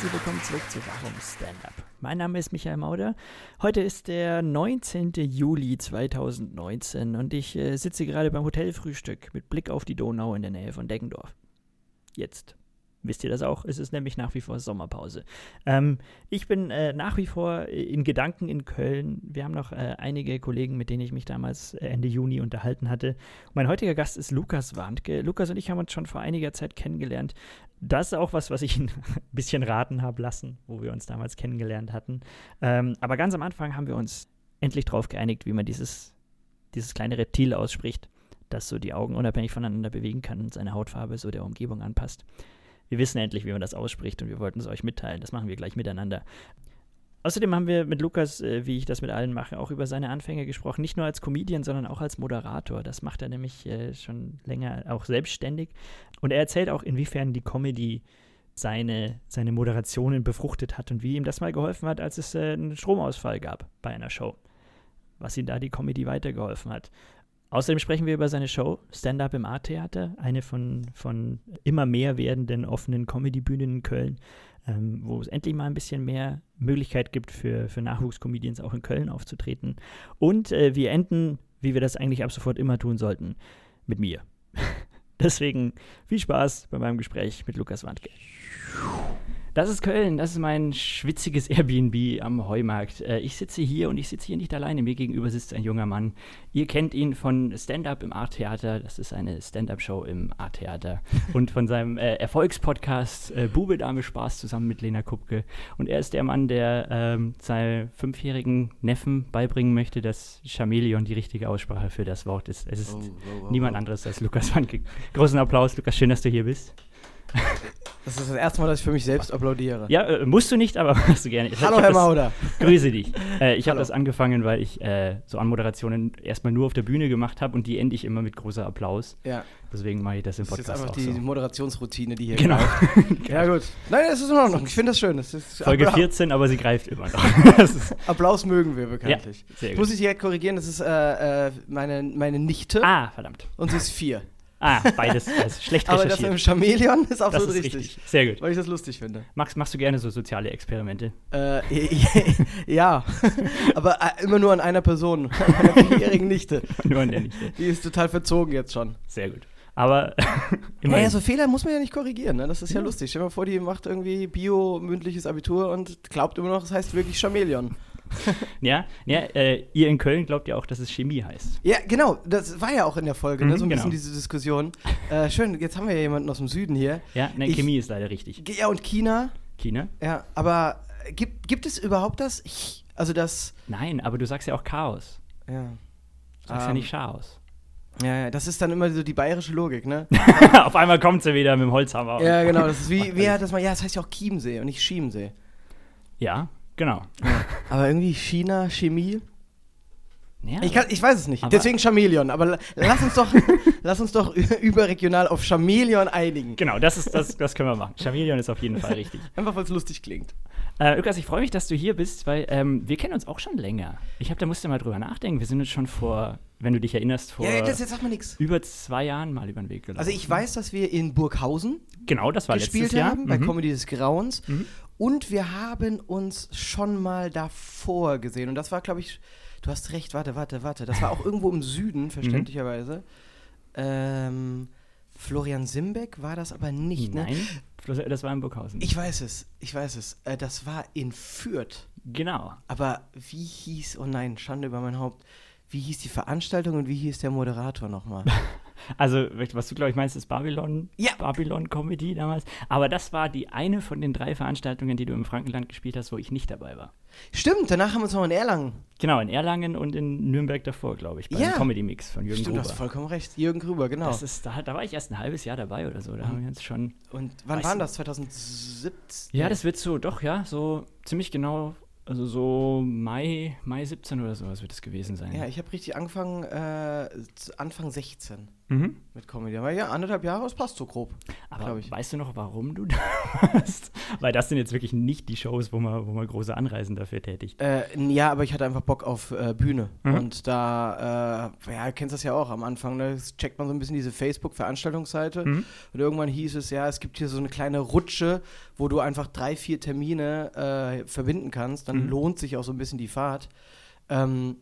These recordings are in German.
herzlich willkommen zurück zu Warum Stand-Up. Mein Name ist Michael Mauder. Heute ist der 19. Juli 2019 und ich äh, sitze gerade beim Hotelfrühstück mit Blick auf die Donau in der Nähe von Deggendorf. Jetzt wisst ihr das auch? Es ist nämlich nach wie vor Sommerpause. Ähm, ich bin äh, nach wie vor in Gedanken in Köln. Wir haben noch äh, einige Kollegen, mit denen ich mich damals äh, Ende Juni unterhalten hatte. Mein heutiger Gast ist Lukas Warnke. Lukas und ich haben uns schon vor einiger Zeit kennengelernt. Das ist auch was, was ich ein bisschen raten habe lassen, wo wir uns damals kennengelernt hatten. Ähm, aber ganz am Anfang haben wir uns endlich darauf geeinigt, wie man dieses, dieses kleine Reptil ausspricht, das so die Augen unabhängig voneinander bewegen kann und seine Hautfarbe so der Umgebung anpasst. Wir wissen endlich, wie man das ausspricht und wir wollten es euch mitteilen. Das machen wir gleich miteinander. Außerdem haben wir mit Lukas, äh, wie ich das mit allen mache, auch über seine Anfänge gesprochen. Nicht nur als Comedian, sondern auch als Moderator. Das macht er nämlich äh, schon länger auch selbstständig. Und er erzählt auch, inwiefern die Comedy seine, seine Moderationen befruchtet hat und wie ihm das mal geholfen hat, als es äh, einen Stromausfall gab bei einer Show. Was ihm da die Comedy weitergeholfen hat. Außerdem sprechen wir über seine Show Stand-Up im A-Theater, eine von, von immer mehr werdenden offenen Comedy-Bühnen in Köln, ähm, wo es endlich mal ein bisschen mehr Möglichkeit gibt für, für Nachwuchscomedians auch in Köln aufzutreten. Und äh, wir enden, wie wir das eigentlich ab sofort immer tun sollten, mit mir. Deswegen viel Spaß bei meinem Gespräch mit Lukas Wandke. Das ist Köln, das ist mein schwitziges Airbnb am Heumarkt. Äh, ich sitze hier und ich sitze hier nicht alleine. Mir gegenüber sitzt ein junger Mann. Ihr kennt ihn von Stand-Up im Art-Theater. Das ist eine Stand-Up-Show im Art-Theater. und von seinem äh, Erfolgspodcast äh, Bube, Dame, Spaß zusammen mit Lena Kupke. Und er ist der Mann, der ähm, seinem fünfjährigen Neffen beibringen möchte, dass Chameleon die richtige Aussprache für das Wort ist. Es ist Oh, oh, oh, niemand oh. anderes als Lukas Wanke. Großen Applaus, Lukas. Schön, dass du hier bist. Das ist das erste Mal, dass ich für mich selbst applaudiere. Ja, äh, musst du nicht, aber machst du gerne. Ich Hallo, hab Herr das- Mauder. Grüße dich. Äh, ich habe das angefangen, weil ich äh, so Anmoderationen erstmal nur auf der Bühne gemacht habe und die ende ich immer mit großer Applaus. Ja, Deswegen mache ich das im das ist jetzt Podcast einfach die so. Moderationsroutine, die hier Genau. Ja, gut. Nein, das ist in Ordnung. Ich finde das schön. Das ist Folge Appla 14, aber sie greift immer noch. Das Applaus mögen wir bekanntlich. sehr Ich gut. muss ich direkt korrigieren, das ist äh, äh, meine, meine Nichte Ah, verdammt. und sie ist vier. Ah, beides, beides schlecht Aber das mit dem Chamäleon ist Das absolut ist richtig, richtig. Sehr gut. Weil ich das lustig finde. Machst, machst du gerne so soziale Experimente? Äh, ja, aber äh, immer nur an einer Person, an meiner vierjährigen Nichte. Nur an der nicht. Die ist total verzogen jetzt schon. Sehr gut. Aber immerhin. ja, so Fehler muss man ja nicht korrigieren, ne? Das ist ja, Ja. lustig. Stell dir mal vor, die macht irgendwie Bio-mündliches Abitur und glaubt immer noch, es heißt wirklich Chamäleon. ja, ja äh, ihr in Köln glaubt ja auch, dass es Chemie heißt. Ja, genau, das war ja auch in der Folge, ne? Mhm, So ein genau. bisschen diese Diskussion. Äh, schön, jetzt haben wir ja jemanden aus dem Süden hier. Ja, ne, Ich- Chemie ist leider richtig. Ja, und China. China? Ja, aber äh, gibt, gibt es überhaupt das? Ch? Also das. Nein, aber du sagst ja auch Chaos. Ja. Du sagst ja Ähm, nicht Chaos. Ja, ja, das ist dann immer so die bayerische Logik, ne? Auf einmal kommt sie wieder mit dem Holzhammer. ja, genau. Das ist wie, wie hat das mal? Ja, das heißt ja auch Chiemsee und nicht Chiemsee. Ja, genau. Aber irgendwie China, Chemie. Ja, Ich, kann, ich weiß es nicht. Deswegen Chamäleon. Aber la- lass uns doch, lass uns doch überregional auf Chamäleon einigen. genau, das, ist, das, das können wir machen. Chameleon ist auf jeden Fall richtig. Einfach, weil es lustig klingt. Äh, Lukas, ich freue mich, dass du hier bist, weil ähm, wir kennen uns auch schon länger. Ich habe, da musst du mal drüber nachdenken. Wir sind uns schon vor, wenn du dich erinnerst, vor Ja, das, über zwei Jahren mal über den Weg gelaufen. Also ich weiß, dass wir in Burghausen genau, das war gespielt letztes Jahr. haben, bei Mhm. Comedy des Grauens. Mhm. Und wir haben uns schon mal davor gesehen. Und das war, glaube ich, du hast recht, warte, warte, warte. Das war auch irgendwo im Süden, verständlicherweise. Ähm, Florian Simbeck war das aber nicht, ne? Nein, das- das war in Burghausen. Ich weiß es, ich weiß es. Äh, das war in Fürth. genau. Aber wie hieß, oh nein, Schande über mein Haupt, wie hieß die Veranstaltung und wie hieß der Moderator nochmal? Also, was du, glaube ich, meinst, ist Babylon, Ja. Babylon Comedy damals. Aber das war die eine von den drei Veranstaltungen, die du im Frankenland gespielt hast, wo ich nicht dabei war. Stimmt, danach haben wir uns noch in Erlangen. Genau, in Erlangen und in Nürnberg davor, glaube ich, beim Ja. Comedy Mix von Jürgen Stimmt, du Gruber. hast vollkommen recht. Jürgen Grüber, genau. Das ist, da, da war ich erst ein halbes Jahr dabei oder so. Da haben wir uns schon. und wann Weißt war du- das? 2017? Ja, das wird so, doch, ja, so ziemlich genau Also so Mai, Mai 17 oder sowas wird es gewesen sein. Ja, ich habe richtig angefangen, äh, Anfang 16 mhm. mit Comedy. Aber ja, anderthalb Jahre, das passt so grob. Aber ich. weißt du noch, warum du da warst? Weil das sind jetzt wirklich nicht die Shows, wo man, wo man große Anreisen dafür tätigt. Äh, ja, aber ich hatte einfach Bock auf äh, Bühne. Mhm. Und da, äh, ja, du kennst das ja auch am Anfang, ne? checkt man so ein bisschen diese Facebook-Veranstaltungsseite. Mhm. Und irgendwann hieß es, ja, es gibt hier so eine kleine Rutsche, wo du einfach drei, vier Termine äh, verbinden kannst. Dann mhm. lohnt sich auch so ein bisschen die Fahrt. Ähm,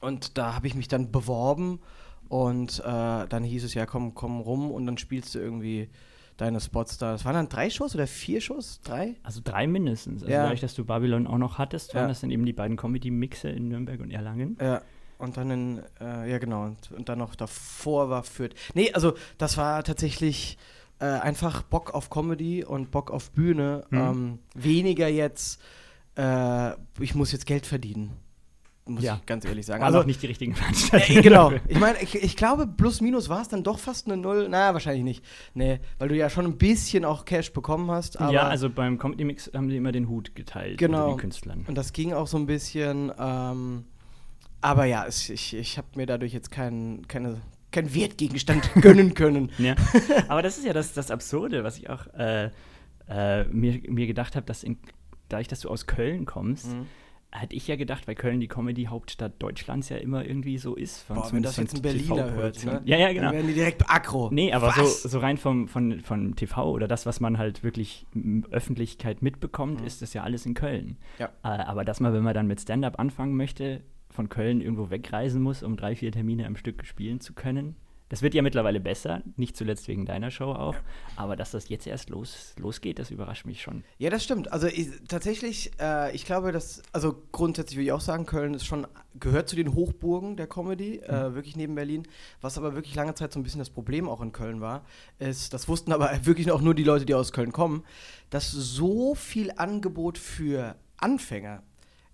und da habe ich mich dann beworben und äh, dann hieß es ja, komm, komm rum und dann spielst du irgendwie deine Spots da. Das waren dann drei Shows oder vier Shows? Drei? Also drei mindestens. Also ja. dadurch, dass du Babylon auch noch hattest, waren ja. das dann eben die beiden Comedy-Mixe in Nürnberg und Erlangen. Ja. Und dann in, äh, ja genau, und, und, dann noch davor war Fürth. Nee, also das war tatsächlich äh, einfach Bock auf Comedy und Bock auf Bühne. Mhm. Ähm, weniger jetzt, äh, ich muss jetzt Geld verdienen muss ja. ich ganz ehrlich sagen. Also auch nicht die richtigen Veranstaltungen. Äh, genau. Ich meine, ich, ich, glaube, plus minus war es dann doch fast eine Null. Naja, wahrscheinlich nicht. Nee, weil du ja schon ein bisschen auch Cash bekommen hast. ja, also beim Comedy Mix haben sie immer den Hut geteilt genau. den Künstlern. Und das ging auch so ein bisschen. Ähm, aber ja, es, ich, ich habe mir dadurch jetzt keinen keine, keinen Wertgegenstand gönnen können. Ja. Aber das ist ja das, das Absurde, was ich auch äh, äh, mir, mir gedacht habe, dass in, dadurch, dass du aus Köln kommst, mhm hätte ich ja gedacht, weil Köln die Comedy-Hauptstadt Deutschlands ja immer irgendwie so ist. Von, Boah, wenn das jetzt ein Berliner hört, ne? Ja, ja, genau. Dann werden die direkt aggro. Nee, aber so, so rein vom, von, von TV oder das, was man halt wirklich Öffentlichkeit mitbekommt, mhm. ist das ja alles in Köln. Ja. Äh, aber dass man, wenn man dann mit Stand-Up anfangen möchte, von Köln irgendwo wegreisen muss, um drei, vier Termine am Stück spielen zu können, das wird ja mittlerweile besser, nicht zuletzt wegen deiner Show auch. Aber dass das jetzt erst los, losgeht, das überrascht mich schon. Ja, das stimmt. Also ich, tatsächlich, äh, ich glaube, dass, also grundsätzlich würde ich auch sagen, Köln ist schon, gehört zu den Hochburgen der Comedy, äh, mhm. äh, wirklich neben Berlin. Was aber wirklich lange Zeit so ein bisschen das Problem auch in Köln war, ist, das wussten aber wirklich auch nur die Leute, die aus Köln kommen, dass so viel Angebot für Anfänger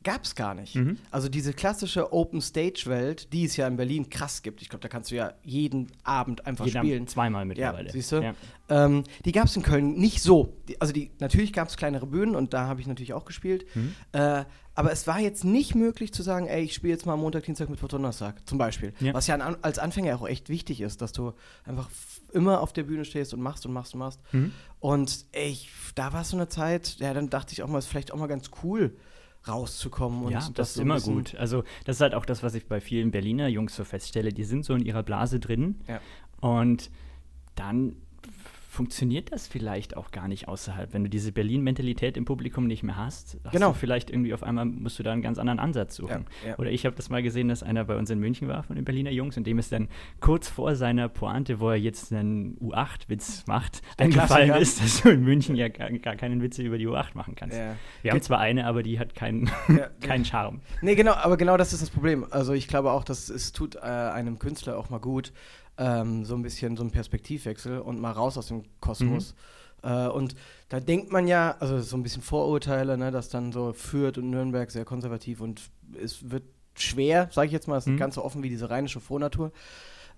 gab es gar nicht. Mhm. Also diese klassische Open-Stage-Welt, die es ja in Berlin krass gibt. Ich glaube, da kannst du ja jeden Abend einfach jeden spielen. Abend zweimal mittlerweile. Ja, siehst du? Ja. Ähm, die gab es in Köln nicht so. Die, also die, natürlich gab es kleinere Bühnen und da habe ich natürlich auch gespielt. Mhm. Äh, aber es war jetzt nicht möglich zu sagen, ey, ich spiele jetzt mal Montag, Dienstag, Mittwoch, Donnerstag zum Beispiel. Ja. Was ja an, als Anfänger auch echt wichtig ist, dass du einfach immer auf der Bühne stehst und machst und machst und machst. Mhm. Und ey, da war so eine Zeit, ja, dann dachte ich auch mal, ist vielleicht auch mal ganz cool, rauszukommen. ja, das, das ist immer gut. Also das ist halt auch das, was ich bei vielen Berliner Jungs so feststelle. Die sind so in ihrer Blase drin ja. und dann funktioniert das vielleicht auch gar nicht außerhalb. Wenn du diese Berlin-Mentalität im Publikum nicht mehr hast, hast genau. du vielleicht irgendwie auf einmal musst du da einen ganz anderen Ansatz suchen. Ja, ja. Oder ich habe das mal gesehen, dass einer bei uns in München war von den Berliner Jungs und dem ist dann kurz vor seiner Pointe, wo er jetzt einen U8-Witz macht, eingefallen ist, dass du in München ja gar, gar, keinen Witze über die U8 machen kannst. Ja. Wir haben zwar eine, aber die hat keinen, keinen Charme. Nee, genau, aber genau das ist das Problem. Also ich glaube auch, dass es tut äh, einem Künstler auch mal gut, ähm, so ein bisschen so ein Perspektivwechsel und mal raus aus dem Kosmos. Mhm. Äh, und da denkt man ja, also so ein bisschen Vorurteile, ne, dass dann so Fürth und Nürnberg sehr konservativ und es wird schwer, sage ich jetzt mal, es ist mhm. ganz so offen wie diese rheinische Vornatur.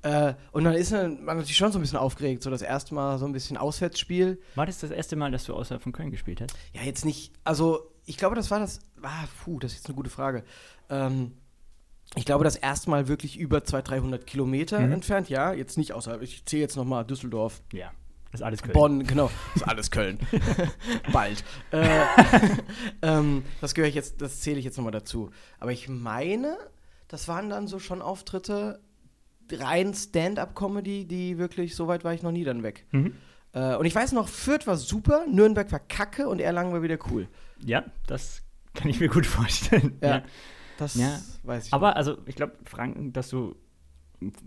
Äh, und dann ist man natürlich schon so ein bisschen aufgeregt, so das erste Mal so ein bisschen Auswärtsspiel. War das das erste Mal, dass du außerhalb von Köln gespielt hast? Ja, jetzt nicht, also ich glaube, das war das, ah, puh, das ist jetzt eine gute Frage. Ähm, ich glaube, das erste Mal wirklich über 200, 300 Kilometer mhm. entfernt. Ja, jetzt nicht außerhalb. Ich zähle jetzt nochmal Düsseldorf. Ja. Ist alles Köln. Bonn, genau. Ist alles Köln. Bald. Äh, ähm, das gehöre ich jetzt, das zähle ich jetzt nochmal dazu. Aber ich meine, das waren dann so schon Auftritte, rein Stand-up-Comedy, die wirklich, so weit war ich noch nie dann weg. Mhm. Äh, und ich weiß noch, Fürth war super, Nürnberg war kacke und Erlangen war wieder cool. Ja, das kann ich mir gut vorstellen. ja. ja. Das ja. weiß ich. Aber nicht. also ich glaube, Franken, dass du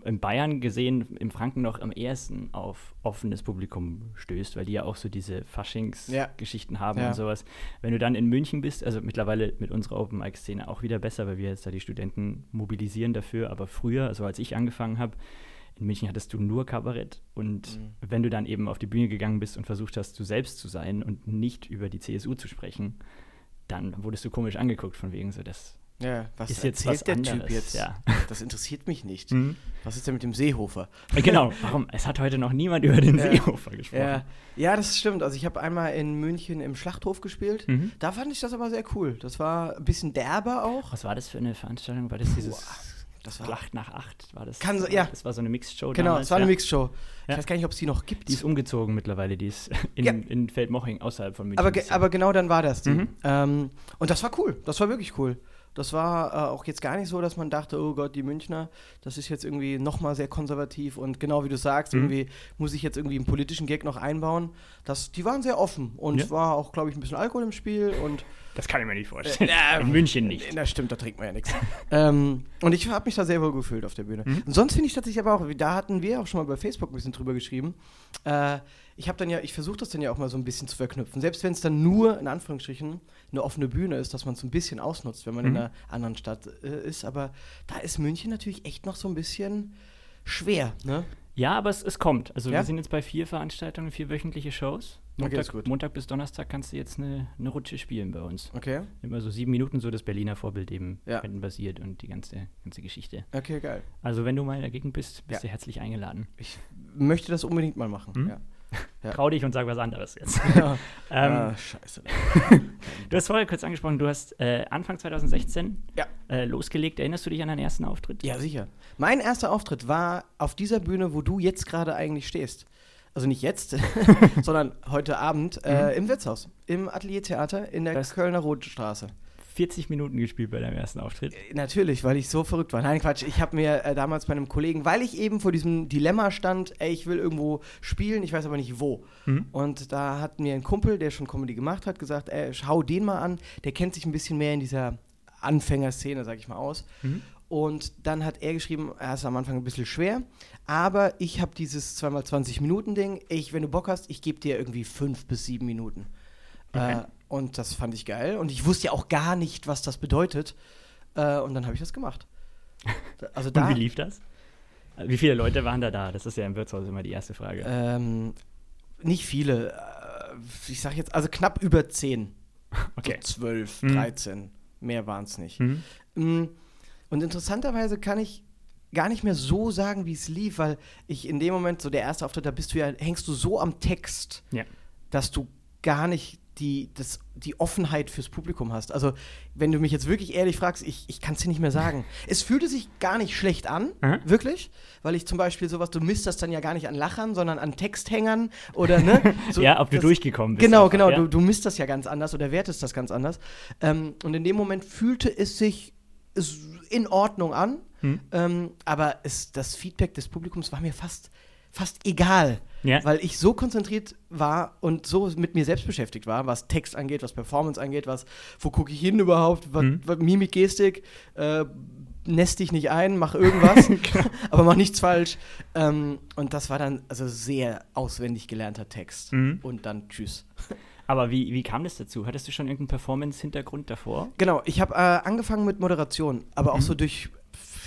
in Bayern gesehen im Franken noch am ersten auf offenes Publikum stößt, weil die ja auch so diese Faschings-Geschichten ja. haben ja. und sowas. Wenn du dann in München bist, also mittlerweile mit unserer Open Mic Szene auch wieder besser, weil wir jetzt da die Studenten mobilisieren dafür, aber früher, also als ich angefangen habe, in München hattest du nur Kabarett und mhm. wenn du dann eben auf die Bühne gegangen bist und versucht hast, du selbst zu sein und nicht über die CSU zu sprechen, dann wurdest du komisch angeguckt von wegen so, das Ja, was ist jetzt was der anderes. Typ jetzt? Ja. Das interessiert mich nicht. Mhm. Was ist denn mit dem Seehofer? Äh, Genau, warum? Es hat heute noch niemand über den Ja. Seehofer gesprochen. Ja, ja, das stimmt. Also ich habe einmal in München im Schlachthof gespielt. Mhm. Da fand ich das aber sehr cool. Das war ein bisschen derber auch. Was war das für eine Veranstaltung? War das dieses Das war Schlacht nach acht? War das? Kann so- ja. Das war so eine Mixed-Show genau, damals, es war eine ja. Mixshow. Ich weiß gar nicht, ob es die noch gibt. Die ist umgezogen mittlerweile, die ist in, in Feldmoching, außerhalb von München. aber, ge aber genau dann war das die. Mhm. Ähm, und das war cool. Das war wirklich cool. Das war äh, auch jetzt gar nicht so, dass man dachte, oh Gott, die Münchner, das ist jetzt irgendwie nochmal sehr konservativ und genau wie du sagst, Mhm. irgendwie muss ich jetzt irgendwie einen politischen Gag noch einbauen. Das, die waren sehr offen und Ja. war auch, glaube ich, ein bisschen Alkohol im Spiel und das kann ich mir nicht vorstellen. Äh, in München nicht. Na stimmt, da trinkt man ja nichts. ähm, und ich habe mich da sehr wohl gefühlt auf der Bühne. Mhm. Und sonst finde ich tatsächlich aber auch, da hatten wir auch schon mal bei Facebook ein bisschen drüber geschrieben. Äh, ich habe dann ja, ich versuche das dann ja auch mal so ein bisschen zu verknüpfen. Selbst wenn es dann nur, in Anführungsstrichen, eine offene Bühne ist, dass man es so ein bisschen ausnutzt, wenn man in Mhm. einer anderen Stadt äh, ist. Aber da ist München natürlich echt noch so ein bisschen schwer, ne? Ja, aber es, es kommt. Also Ja? wir sind jetzt bei vier Veranstaltungen, vier wöchentliche Shows. Okay, Montag, gut. Montag bis Donnerstag kannst du jetzt eine, eine Rutsche spielen bei uns. Okay, Immer so sieben Minuten, so das Berliner Vorbild eben Ja. basiert und die ganze, ganze Geschichte. okay, geil. Also wenn du mal in der Gegend bist, bist Ja. du herzlich eingeladen. Ich möchte das unbedingt mal machen. Mhm. Ja. Ja. Trau dich und sag was anderes jetzt. ja. ähm, ah, scheiße. Du hast vorher kurz angesprochen, du hast äh, Anfang 2016 Ja. äh, losgelegt. Erinnerst du dich an deinen ersten Auftritt? Ja, sicher. Mein erster Auftritt war auf dieser Bühne, wo du jetzt gerade eigentlich stehst. Also nicht jetzt, sondern heute Abend äh, im Wirtshaus, im Ateliertheater in der Das- Kölner Rotenstraße. 40 Minuten gespielt bei deinem ersten Auftritt. Äh, Natürlich, weil ich so verrückt war. Nein, Quatsch. Ich habe mir äh, damals bei einem Kollegen, weil ich eben vor diesem Dilemma stand, ey, ich will irgendwo spielen, ich weiß aber nicht wo. Mhm. Und da hat mir ein Kumpel, der schon Comedy gemacht hat, gesagt, ey, schau den mal an. Der kennt sich ein bisschen mehr in dieser Anfängerszene, sag ich mal, aus. Mhm. Und dann hat er geschrieben, er ist am Anfang ein bisschen schwer, aber ich habe dieses 2x20-Minuten-Ding. Ich, wenn du Bock hast, ich gebe dir irgendwie fünf bis sieben Minuten. Okay. Äh, und das fand ich geil. Und ich wusste ja auch gar nicht, was das bedeutet. Äh, und dann habe ich das gemacht. Also da. Und wie lief das? Wie viele Leute waren da da? Das ist ja im Wirtshaus immer die erste Frage. Ähm, nicht viele. Äh, Ich sag jetzt, also knapp über zehn. okay. So zwölf, Mhm. 13. Mehr waren es nicht. Mhm. Mm, Und interessanterweise kann ich gar nicht mehr so sagen, wie es lief, weil ich in dem Moment, so der erste Auftritt, da bist du ja, hängst du so am Text, Ja. dass du gar nicht die, das, die Offenheit fürs Publikum hast. Also, wenn du mich jetzt wirklich ehrlich fragst, ich, ich kann es dir nicht mehr sagen. Es fühlte sich gar nicht schlecht an, Aha. wirklich, weil ich zum Beispiel sowas, du misst das dann ja gar nicht an Lachern, sondern an Texthängern oder, ne? So, ja, ob du das- durchgekommen bist. Genau, einfach, genau. Ja? Du, du misst das ja ganz anders oder wertest das ganz anders. Ähm, und in dem Moment fühlte es sich in Ordnung an, Hm. ähm, aber es, das Feedback des Publikums war mir fast, fast egal, Ja. weil ich so konzentriert war und so mit mir selbst beschäftigt war, was Text angeht, was Performance angeht, was wo gucke ich hin überhaupt, was, Hm. was Mimik, Gestik, äh, nest dich nicht ein, mach irgendwas, aber mach nichts falsch. Ähm, und das war dann also sehr auswendig gelernter Text. Mhm. Und dann tschüss. Aber wie, wie kam das dazu? Hattest du schon irgendeinen Performance-Hintergrund davor? Genau, ich habe äh, angefangen mit Moderation, aber auch Mhm. so durch,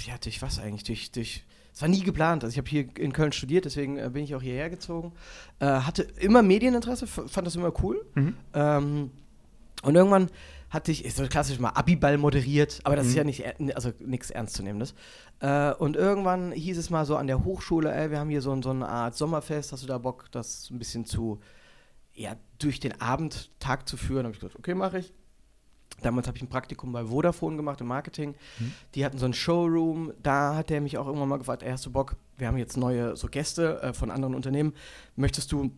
ja, durch was eigentlich? Durch, durch, es war nie geplant. Also ich habe hier in Köln studiert, deswegen äh, bin ich auch hierher gezogen. Äh, hatte immer Medieninteresse, fand das immer cool. Mhm. Ähm, und irgendwann hatte ich, ist so klassisch mal Abiball moderiert, aber das ist Mhm. ja nicht, also nichts Ernstzunehmendes. Äh, und irgendwann hieß es mal so an der Hochschule, ey, wir haben hier so, so eine Art Sommerfest, hast du da Bock, das ein bisschen zu, ja, durch den Abend, Tag zu führen? habe ich gesagt, okay, mache ich. Damals habe ich ein Praktikum bei Vodafone gemacht im Marketing. Mhm. Die hatten so einen Showroom. Da hat er mich auch irgendwann mal gefragt: ey, Hast du Bock? Wir haben jetzt neue so Gäste äh, von anderen Unternehmen. Möchtest du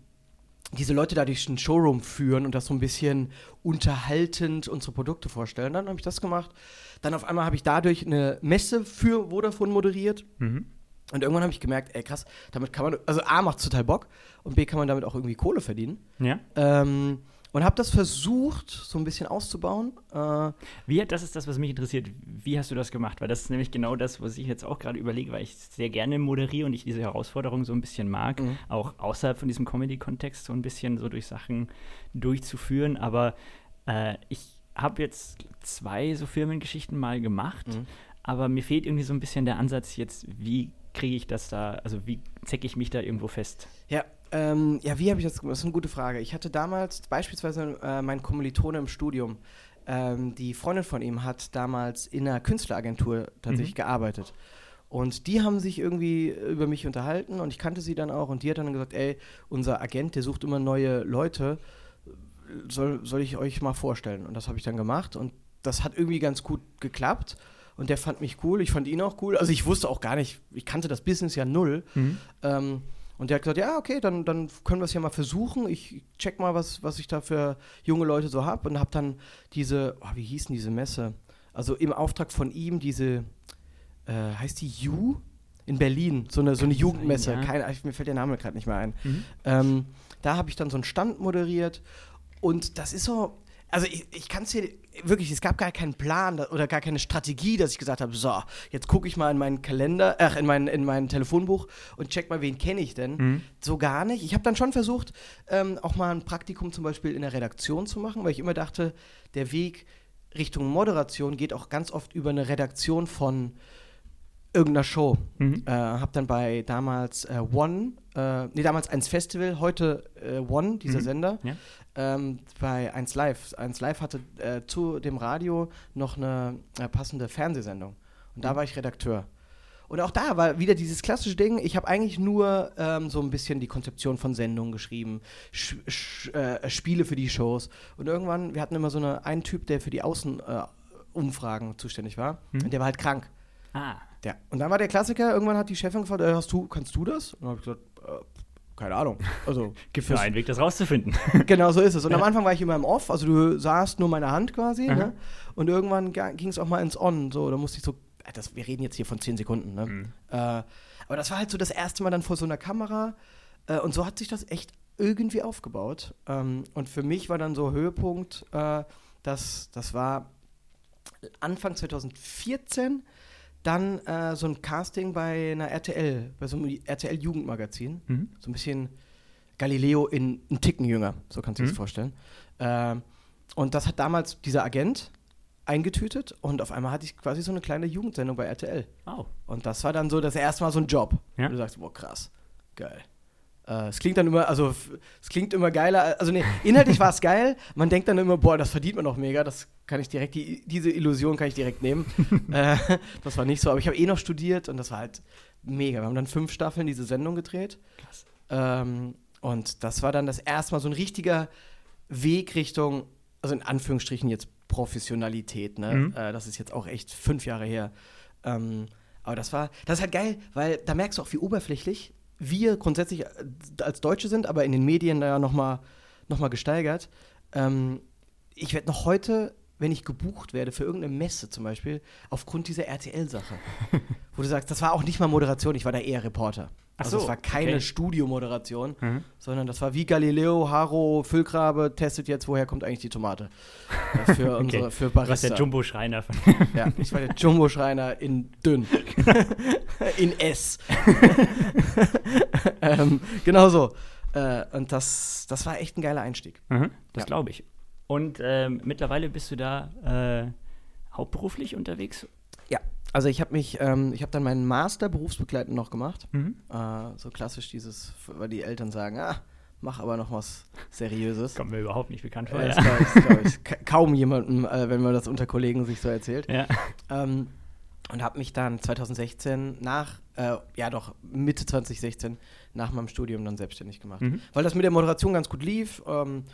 diese Leute da durch den Showroom führen und das so ein bisschen unterhaltend unsere Produkte vorstellen? Dann habe ich das gemacht. Dann auf einmal habe ich dadurch eine Messe für Vodafone moderiert. Mhm. Und irgendwann habe ich gemerkt: Ey, krass, damit kann man, also A, macht total Bock und B, kann man damit auch irgendwie Kohle verdienen. Ja. Ähm, und habe das versucht, so ein bisschen auszubauen. Äh, Wie, das ist das, was mich interessiert. Wie hast du das gemacht? Weil das ist nämlich genau das, was ich jetzt auch gerade überlege, weil ich sehr gerne moderiere und ich diese Herausforderung so ein bisschen mag, Mhm. auch außerhalb von diesem Comedy-Kontext so ein bisschen so durch Sachen durchzuführen. Aber äh, ich habe jetzt zwei so Firmengeschichten mal gemacht, Mhm. aber mir fehlt irgendwie so ein bisschen der Ansatz jetzt, wie kriege ich das da, also wie zecke ich mich da irgendwo fest? Ja, ähm, ja, wie habe ich das gemacht? Das ist eine gute Frage. Ich hatte damals beispielsweise äh, meinen Kommilitone im Studium. ähm, die Freundin von ihm hat damals in einer Künstleragentur tatsächlich gearbeitet. Und die haben sich irgendwie über mich unterhalten und ich kannte sie dann auch und die hat dann gesagt, ey, unser Agent, der sucht immer neue Leute, soll, soll ich euch mal vorstellen? Und das habe ich dann gemacht und das hat irgendwie ganz gut geklappt und der fand mich cool, ich fand ihn auch cool. Also ich wusste auch gar nicht, ich kannte das Business ja null. Ähm, und der hat gesagt, ja, okay, dann, dann können wir es ja mal versuchen. Ich check mal, was, was ich da für junge Leute so habe. Und habe dann diese, oh, wie hieß denn diese Messe? Also im Auftrag von ihm diese, äh, heißt die U? In Berlin, so eine, so eine Jugendmesse. ja. Keine, mir fällt der Name gerade nicht mehr ein. Mhm. Ähm, da habe ich dann so einen Stand moderiert. Und das ist so, also ich, ich kann es hier wirklich, es gab gar keinen Plan oder gar keine Strategie, dass ich gesagt habe, so, jetzt gucke ich mal in meinen Kalender, ach, in mein, in mein Telefonbuch und check mal, wen kenne ich denn. Mhm. So gar nicht. Ich habe dann schon versucht, ähm, auch mal ein Praktikum zum Beispiel in der Redaktion zu machen, weil ich immer dachte, der Weg Richtung Moderation geht auch ganz oft über eine Redaktion von irgendeiner Show. Mhm. Äh, hab dann bei damals äh, One, äh, nee, damals 1 Festival, heute äh, One, dieser Mhm. Sender, Ja. Ähm, bei 1 Live. 1 Live hatte äh, zu dem Radio noch eine äh, passende Fernsehsendung. Und da Mhm. war ich Redakteur. Und auch da war wieder dieses klassische Ding, ich habe eigentlich nur ähm, so ein bisschen die Konzeption von Sendungen geschrieben, sch sch äh, Spiele für die Shows. Und irgendwann, wir hatten immer so eine, einen Typ, der für die Außenumfragen äh, zuständig war. Mhm. Und der war halt krank. Ah, Ja. Und dann war der Klassiker, irgendwann hat die Chefin gefragt, äh, hast du, kannst du das? Und dann habe ich gesagt, äh, keine Ahnung. Also, gibt nur das- einen Weg, das rauszufinden. genau so ist es. Und am Ja. Anfang war ich immer im Off, also du sahst nur meine Hand quasi. Ne? Und irgendwann ging es auch mal ins On. So, da musste ich so, äh, das, wir reden jetzt hier von 10 Sekunden. Ne? Mhm. Äh, aber das war halt so das erste Mal dann vor so einer Kamera. Äh, und so hat sich das echt irgendwie aufgebaut. Ähm, und für mich war dann so Höhepunkt, äh, das, das war Anfang 2014 dann äh, so ein Casting bei einer RTL, bei so einem RTL-Jugendmagazin. Mhm. So ein bisschen Galileo in einen Ticken jünger, so kannst du dir Mhm. das vorstellen. Ähm, und das hat damals dieser Agent eingetütet und auf einmal hatte ich quasi so eine kleine Jugendsendung bei RTL. Oh. Und das war dann so das erste Mal so ein Job. Ja. Und du sagst, boah, krass, geil. Äh, es klingt dann immer, also es klingt immer geiler, also nee, inhaltlich war es geil, man denkt dann immer, boah, das verdient man noch mega, das kann ich direkt, die, diese Illusion kann ich direkt nehmen. äh, das war nicht so, aber ich habe eh noch studiert und das war halt mega. Wir haben dann fünf Staffeln diese Sendung gedreht. Krass. Ähm, und das war dann das erste Mal so ein richtiger Weg Richtung, also in Anführungsstrichen jetzt Professionalität, ne? Mhm. Äh, das ist jetzt auch echt fünf Jahre her. Ähm, aber das war, das ist halt geil, weil da merkst du auch, wie oberflächlich wir grundsätzlich äh, als Deutsche sind, aber in den Medien da ja nochmal noch mal gesteigert. Ähm, ich werde noch heute, wenn ich gebucht werde für irgendeine Messe zum Beispiel, aufgrund dieser RTL-Sache, wo du sagst, das war auch nicht mal Moderation, ich war da eher Reporter. Ach also so, es war keine okay. Studiomoderation, Mhm. sondern das war wie Galileo, Haro, Füllgrabe testet jetzt, woher kommt eigentlich die Tomate. Äh, für, unsere, für Du warst der Barista. Jumbo-Schreiner von. Ja, ich war der Jumbo-Schreiner in dünn. in S. ähm, genau so. Äh, und das, das war echt ein geiler Einstieg. Mhm, das Ja. glaube ich. Und ähm, mittlerweile bist du da äh, hauptberuflich unterwegs? Ja, also ich habe mich, ähm, ich habe dann meinen Master berufsbegleitend noch gemacht. Mhm. Äh, so klassisch dieses, weil die Eltern sagen, ah, mach aber noch was Seriöses. Kommt mir überhaupt nicht bekannt vor. Äh, Ja. das glaube ich, glaub ich ka- kaum jemandem, äh, wenn man das unter Kollegen sich so erzählt. ja. Ähm, und habe mich dann 2016 nach, äh, ja doch, Mitte 2016 nach meinem Studium dann selbstständig gemacht. Mhm. Weil das mit der Moderation ganz gut lief ähm,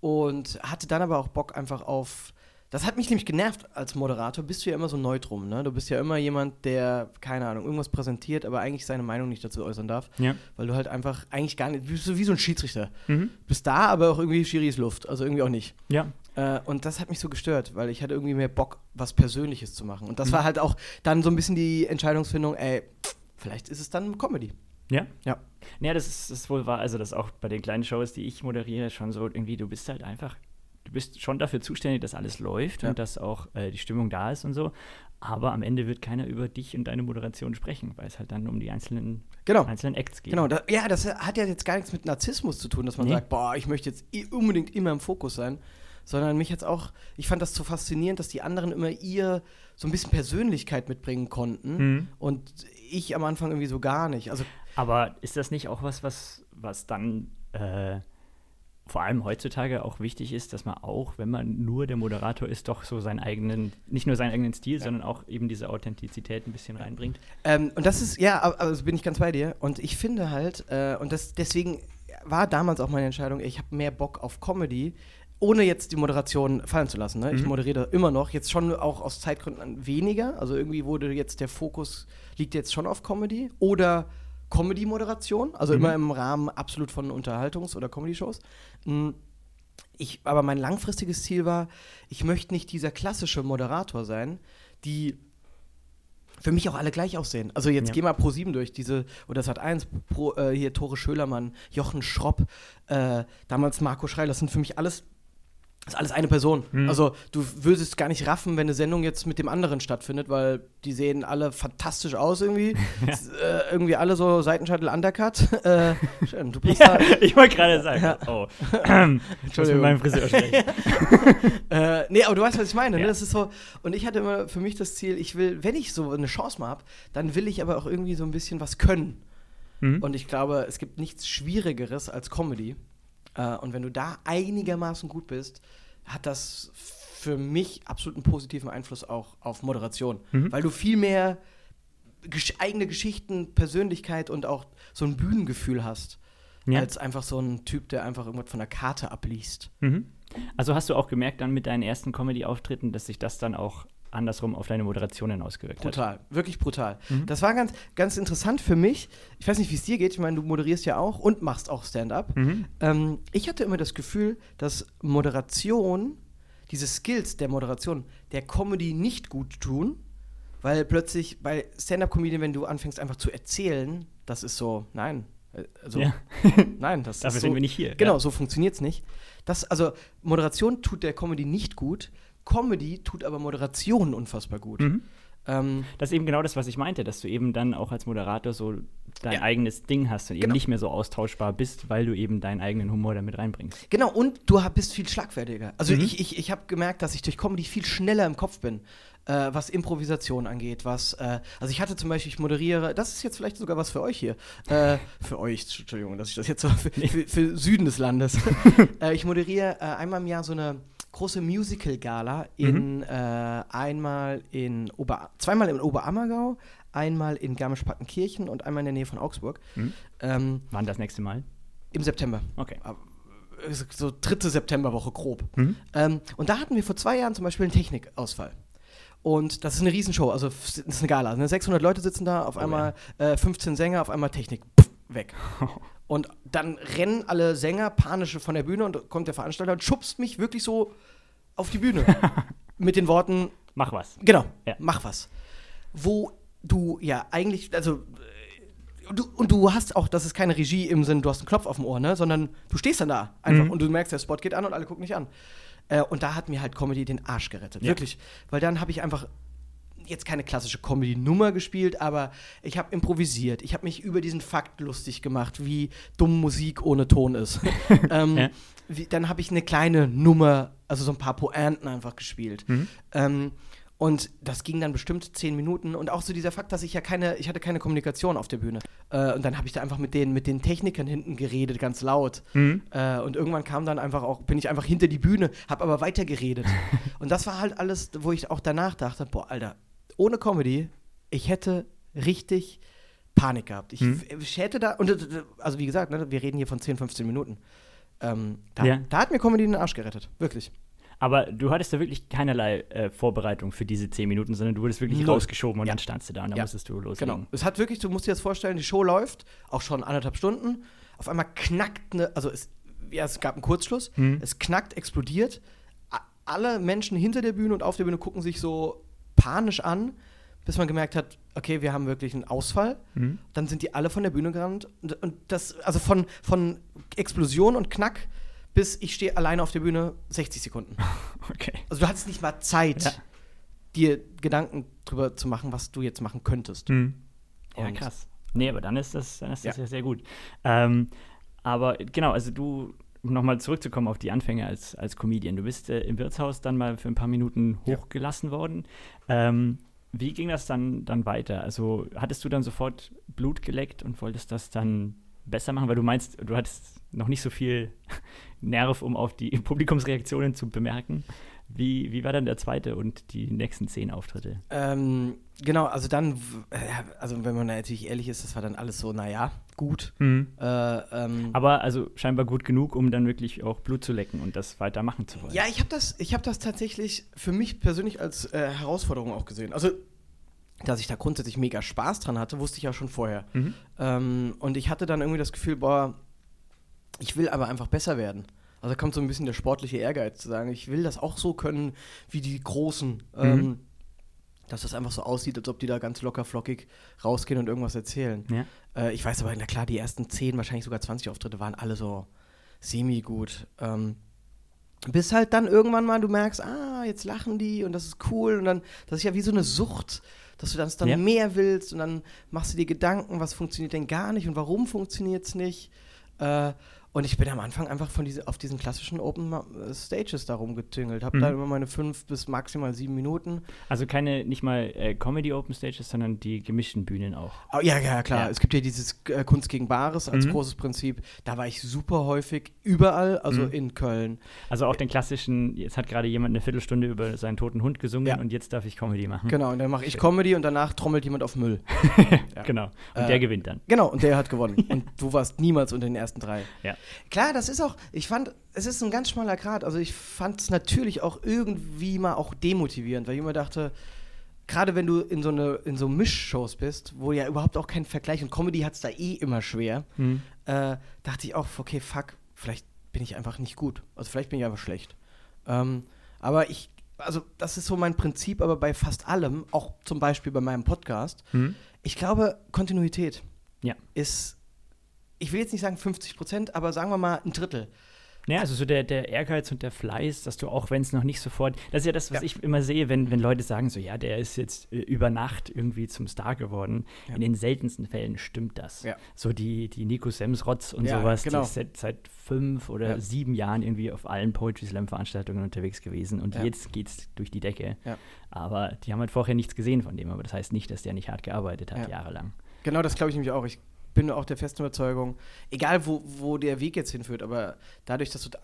und hatte dann aber auch Bock einfach auf. Das hat mich nämlich genervt als Moderator, bist du ja immer so neutrum, ne? Du bist ja immer jemand, der, keine Ahnung, irgendwas präsentiert, aber eigentlich seine Meinung nicht dazu äußern darf. ja. Weil du halt einfach eigentlich gar nicht, du bist so wie so ein Schiedsrichter. Mhm. Bist da, aber auch irgendwie Schiri ist Luft, also irgendwie auch nicht. Ja. Äh, und das hat mich so gestört, weil ich hatte irgendwie mehr Bock, was Persönliches zu machen. Und das Mhm. war halt auch dann so ein bisschen die Entscheidungsfindung, ey, vielleicht ist es dann Comedy. Ja? Ja. Ja, das ist, das ist wohl wahr. Also, das auch bei den kleinen Shows, die ich moderiere, schon so irgendwie, du bist halt einfach, du bist schon dafür zuständig, dass alles läuft Ja. und dass auch äh, die Stimmung da ist und so. Aber am Ende wird keiner über dich und deine Moderation sprechen, weil es halt dann um die einzelnen, Genau. einzelnen Acts geht. Genau, da, ja, das hat ja jetzt gar nichts mit Narzissmus zu tun, dass man Nee. sagt, boah, ich möchte jetzt unbedingt immer im Fokus sein, sondern mich jetzt auch, ich fand das so faszinierend, dass die anderen immer ihr so ein bisschen Persönlichkeit mitbringen konnten Mhm. und ich am Anfang irgendwie so gar nicht. Also, Aber ist das nicht auch was, was, was dann äh, vor allem heutzutage auch wichtig ist, dass man auch, wenn man nur der Moderator ist, doch so seinen eigenen, nicht nur seinen eigenen Stil, ja. sondern auch eben diese Authentizität ein bisschen reinbringt. Ähm, und das ist, ja, also bin ich ganz bei dir. Und ich finde halt, äh, und das deswegen war damals auch meine Entscheidung, ich habe mehr Bock auf Comedy, ohne jetzt die Moderation fallen zu lassen. Ne? Mhm. Ich moderiere immer noch, jetzt schon auch aus Zeitgründen weniger. Also irgendwie wurde jetzt der Fokus, liegt jetzt schon auf Comedy oder Comedy-Moderation, also mhm. immer im Rahmen absolut von Unterhaltungs- oder Comedy-Shows. Hm, ich, aber mein langfristiges Ziel war, ich möchte nicht dieser klassische Moderator sein, die für mich auch alle gleich aussehen. Also jetzt ja. geh mal Pro 7 durch, diese, oder das hat eins, Pro, äh, hier Tore Schölermann, Jochen Schropp, äh, damals Marco Schreil, das sind für mich alles ist alles eine Person. Mhm. Also du würdest gar nicht raffen, wenn eine Sendung jetzt mit dem anderen stattfindet, weil die sehen alle fantastisch aus irgendwie. Ja. Äh, irgendwie alle so Seitenscheitel Undercut. Äh, schön, du bist ja, da. Ich wollte gerade sagen, ja. oh. ich muss mit meinem Friseur sprechen. äh, nee, aber du weißt, was ich meine. Ne? Das ist so, und ich hatte immer für mich das Ziel, ich will, wenn ich so eine Chance mal habe, dann will ich aber auch irgendwie so ein bisschen was können. Mhm. Und ich glaube, es gibt nichts Schwierigeres als Comedy. Äh, und wenn du da einigermaßen gut bist, hat das für mich absolut einen positiven Einfluss auch auf Moderation. Mhm. Weil du viel mehr gesch eigene Geschichten, Persönlichkeit und auch so ein Bühnengefühl hast, ja. als einfach so ein Typ, der einfach irgendwas von der Karte abliest. Mhm. Also hast du auch gemerkt dann mit deinen ersten Comedy-Auftritten, dass sich das dann auch andersrum auf deine Moderationen ausgewirkt brutal, hat. Brutal, wirklich brutal. Mhm. Das war ganz, ganz interessant für mich. Ich weiß nicht, wie es dir geht. Ich meine, du moderierst ja auch und machst auch Stand-up. Mhm. Ähm, ich hatte immer das Gefühl, dass Moderation, diese Skills der Moderation, der Comedy nicht gut tun, weil plötzlich bei Stand-up-Comedian, wenn du anfängst einfach zu erzählen, das ist so, nein, also, ja. nein, das Dafür ist so, sind wir nicht hier. Genau, ja. so funktioniert es nicht. Das, also, Moderation tut der Comedy nicht gut, Comedy tut aber Moderation unfassbar gut. Mhm. Ähm, das ist eben genau das, was ich meinte, dass du eben dann auch als Moderator so dein ja. eigenes Ding hast und genau. eben nicht mehr so austauschbar bist, weil du eben deinen eigenen Humor damit reinbringst. Genau, und du bist viel schlagfertiger. Also mhm. ich, ich, ich habe gemerkt, dass ich durch Comedy viel schneller im Kopf bin. Äh, was Improvisation angeht, was, äh, also ich hatte zum Beispiel, ich moderiere, das ist jetzt vielleicht sogar was für euch hier, äh, für euch, Entschuldigung, dass ich das jetzt so, für, für, für Süden des Landes. Äh, ich moderiere äh, einmal im Jahr so eine große Musical-Gala in mhm. äh, einmal in Ober zweimal in Oberammergau, einmal in Garmisch-Partenkirchen und einmal in der Nähe von Augsburg. Mhm. Ähm, Wann das nächste Mal? Im September. Okay. Äh, so dritte Septemberwoche grob. Mhm. Ähm, und da hatten wir vor zwei Jahren zum Beispiel einen Technikausfall. Und das ist eine Riesenshow, also das ist eine Gala. Ne? 600 Leute sitzen da, auf oh, einmal ja. äh, 15 Sänger, auf einmal Technik, pff, weg. Und dann rennen alle Sänger panische von der Bühne und kommt der Veranstalter und schubst mich wirklich so auf die Bühne. mit den Worten: Mach was. Genau, ja. mach was. Wo du ja eigentlich, also. Äh, du, und du hast auch, das ist keine Regie im Sinn, du hast einen Knopf auf dem Ohr, ne? Sondern du stehst dann da einfach mhm. und du merkst, der Spot geht an und alle gucken dich an. Äh, und da hat mir halt Comedy den Arsch gerettet. Ja. Wirklich. Weil dann habe ich einfach jetzt keine klassische Comedy-Nummer gespielt, aber ich habe improvisiert. Ich habe mich über diesen Fakt lustig gemacht, wie dumm Musik ohne Ton ist. ähm, ja. wie, dann habe ich eine kleine Nummer, also so ein paar Pointen einfach gespielt. Mhm. Ähm, und das ging dann bestimmt zehn Minuten. Und auch so dieser Fakt, dass ich ja keine, ich hatte keine Kommunikation auf der Bühne. Äh, und dann habe ich da einfach mit den, mit den Technikern hinten geredet, ganz laut. Mhm. Äh, und irgendwann kam dann einfach auch, bin ich einfach hinter die Bühne, habe aber weiter geredet. und das war halt alles, wo ich auch danach dachte, boah, Alter, ohne Comedy, ich hätte richtig Panik gehabt. Ich, hm. ich hätte da, und also wie gesagt, ne, wir reden hier von 10, 15 Minuten. Ähm, da, ja. da, hat mir Comedy den Arsch gerettet, wirklich. Aber du hattest da wirklich keinerlei äh, Vorbereitung für diese 10 Minuten, sondern du wurdest wirklich Null. rausgeschoben und ja. dann standst du da und dann ja. musstest du loslegen. Genau. Es hat wirklich, du musst dir das vorstellen, die Show läuft, auch schon anderthalb Stunden. Auf einmal knackt eine, also es, ja, es gab einen Kurzschluss, hm. es knackt, explodiert. Alle Menschen hinter der Bühne und auf der Bühne gucken sich so panisch an, bis man gemerkt hat, okay, wir haben wirklich einen Ausfall. Mhm. Dann sind die alle von der Bühne gerannt. Und, und, das, also von, von Explosion und Knack bis ich stehe alleine auf der Bühne 60 Sekunden. Okay. Also du hattest nicht mal Zeit, ja. dir Gedanken drüber zu machen, was du jetzt machen könntest. Mhm. Ja, krass. Nee, aber dann ist das, dann ist das ja. ja sehr gut. Ähm, aber genau, also du um nochmal zurückzukommen auf die Anfänge als, als Comedian. Du bist äh, im Wirtshaus dann mal für ein paar Minuten hochgelassen ja. worden. Ähm, wie ging das dann, dann weiter? Also hattest du dann sofort Blut geleckt und wolltest das dann besser machen? Weil du meinst, du hattest noch nicht so viel Nerv, um auf die Publikumsreaktionen zu bemerken. Wie, wie war dann der zweite und die nächsten zehn Auftritte? Ähm, genau, also dann, äh, also wenn man natürlich ehrlich ist, das war dann alles so, naja, gut. Mhm. Äh, ähm, Aber also scheinbar gut genug, um dann wirklich auch Blut zu lecken und das weitermachen zu wollen. ja, ich habe das, ich hab das tatsächlich für mich persönlich als äh, Herausforderung auch gesehen. Also, dass ich da grundsätzlich mega Spaß dran hatte, wusste ich ja schon vorher. Mhm. Ähm, und ich hatte dann irgendwie das Gefühl, boah, ich will aber einfach besser werden. Also da kommt so ein bisschen der sportliche Ehrgeiz zu sagen, ich will das auch so können wie die Großen. Ähm, dass das einfach so aussieht, als ob die da ganz locker flockig rausgehen und irgendwas erzählen. Ja. Äh, ich weiß aber, na klar, die ersten 10, wahrscheinlich sogar 20 Auftritte waren alle so semi-gut. Ähm, bis halt dann irgendwann mal du merkst, ah, jetzt lachen die und das ist cool und dann, das ist ja wie so eine Sucht, dass du das dann Ja. mehr willst und dann machst du dir Gedanken, was funktioniert denn gar nicht und warum funktioniert es nicht. Äh, und ich bin am Anfang einfach von diese, auf diesen klassischen Open äh, Stages da rumgetüngelt. Hab Mhm. da immer meine fünf bis maximal sieben Minuten. Also keine, nicht mal äh, Comedy Open Stages, sondern die gemischten Bühnen auch. Oh, ja, ja, klar. Ja. Es gibt ja dieses äh, Kunst gegen Bares als Mhm. großes Prinzip. Da war ich super häufig, überall, also Mhm. in Köln. Also auch den klassischen, jetzt hat gerade jemand eine Viertelstunde über seinen toten Hund gesungen Ja. und jetzt darf ich Comedy machen. Genau, und dann mache ich. Comedy und danach trommelt jemand auf Müll. Ja. Genau. Und Äh, der gewinnt dann. Genau, und der hat gewonnen. und du warst niemals unter den ersten drei. Ja. Klar, das ist auch, ich fand, es ist ein ganz schmaler Grad. Also ich fand es natürlich auch irgendwie mal auch demotivierend, weil ich immer dachte, gerade wenn du in so eine in so Mischshows bist, wo ja überhaupt auch kein Vergleich und Comedy hat es da eh immer schwer, Mhm. äh, dachte ich auch, okay, fuck, vielleicht bin ich einfach nicht gut. Also vielleicht bin ich einfach schlecht. Ähm, aber ich, also das ist so mein Prinzip, aber bei fast allem, auch zum Beispiel bei meinem Podcast, Mhm. ich glaube, Kontinuität Ja. ist, ich will jetzt nicht sagen 50 Prozent, aber sagen wir mal ein Drittel. Ja, also so der, der Ehrgeiz und der Fleiß, dass du auch, wenn es noch nicht sofort, das ist ja das, was Ja. ich immer sehe, wenn, wenn Leute sagen so, ja, der ist jetzt äh, über Nacht irgendwie zum Star geworden. Ja. In den seltensten Fällen stimmt das. Ja. So die, die Nico Semsrotz und sowas, genau. die ist seit, seit fünf oder sieben Jahren irgendwie auf allen Poetry Slam Veranstaltungen unterwegs gewesen und jetzt geht's durch die Decke. Aber die haben halt vorher nichts gesehen von dem, aber das heißt nicht, dass der nicht hart gearbeitet hat, Ja. jahrelang. Genau, das glaube ich nämlich auch. Ich bin auch der festen Überzeugung, egal wo, wo der Weg jetzt hinführt, aber dadurch, dass du da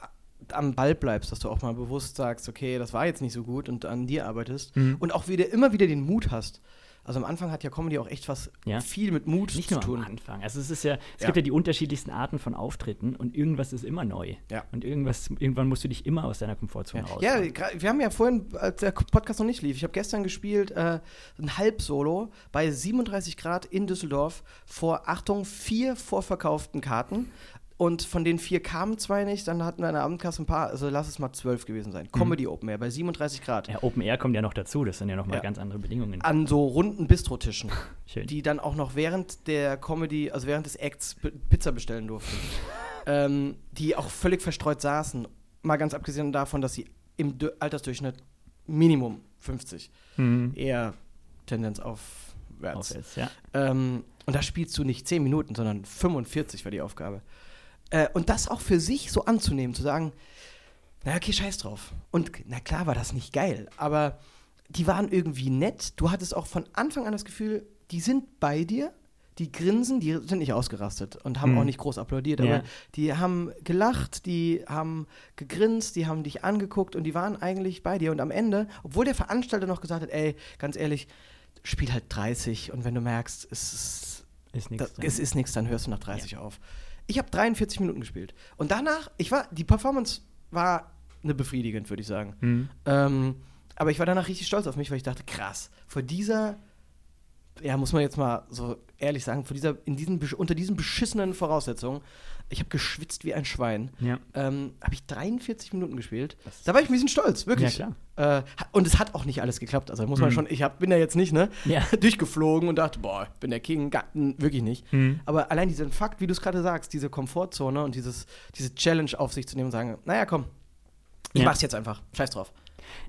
am Ball bleibst, dass du auch mal bewusst sagst, okay, das war jetzt nicht so gut und an dir arbeitest Mhm. und auch wieder immer wieder den Mut hast. Also am Anfang hat ja Comedy auch echt was Ja. viel mit Mut Nicht zu nur tun. am Anfang. Also es ist ja, es Ja. gibt ja die unterschiedlichsten Arten von Auftritten und irgendwas ist immer neu. Ja. Und irgendwas, irgendwann musst du dich immer aus deiner Komfortzone raus. Ja, wir haben ja vorhin, als der Podcast noch nicht lief, ich habe gestern gespielt, äh, ein Halbsolo bei 37 Grad in Düsseldorf vor, Achtung, vier vorverkauften Karten. Und von den vier kamen zwei nicht, dann hatten wir in der Abendkasse ein paar, also lass es mal zwölf gewesen sein. Comedy Open Air bei 37 Grad. Ja, Open Air kommt ja noch dazu, das sind ja nochmal Ja. ganz andere Bedingungen. An so runden Bistrotischen, die dann auch noch während der Comedy, also während des Acts Pizza bestellen durften. ähm, die auch völlig verstreut saßen. Mal ganz abgesehen davon, dass sie im Dü- Altersdurchschnitt Minimum 50 Mhm. eher Tendenz aufwärts. Aufwärts, ja. Ähm, und da spielst du nicht 10 Minuten, sondern 45 war die Aufgabe. Äh, und das auch für sich so anzunehmen, zu sagen, na okay, scheiß drauf. Und na klar war das nicht geil, aber die waren irgendwie nett. Du hattest auch von Anfang an das Gefühl, die sind bei dir, die grinsen, die sind nicht ausgerastet und haben Mhm. auch nicht groß applaudiert, Ja. aber die haben gelacht, die haben gegrinst, die haben dich angeguckt und die waren eigentlich bei dir. Und am Ende, obwohl der Veranstalter noch gesagt hat, ey, ganz ehrlich, spiel halt 30 und wenn du merkst, es ist, Ist nichts. da, es ist nichts, dann hörst du nach 30 auf. Ich habe 43 Minuten gespielt. Und danach, ich war, die Performance war eine befriedigend, würde ich sagen. Mhm. Ähm, aber ich war danach richtig stolz auf mich, weil ich dachte, krass, vor dieser, ja, muss man jetzt mal so ehrlich sagen, vor dieser, in diesen, unter diesen beschissenen Voraussetzungen, ich habe geschwitzt wie ein Schwein, Ja. ähm, habe ich 43 Minuten gespielt. Das- Da war ich ein bisschen stolz, wirklich. Ja, Äh, ha- und es hat auch nicht alles geklappt. Also muss man Mhm. schon, ich hab, bin da jetzt nicht, ne, Ja. durchgeflogen und dachte, boah, ich bin der King, Ga- n- wirklich nicht. Mhm. Aber allein diesen Fakt, wie du es gerade sagst, diese Komfortzone und dieses, diese Challenge auf sich zu nehmen und sagen, naja, komm, ich Ja. mach's jetzt einfach, scheiß drauf.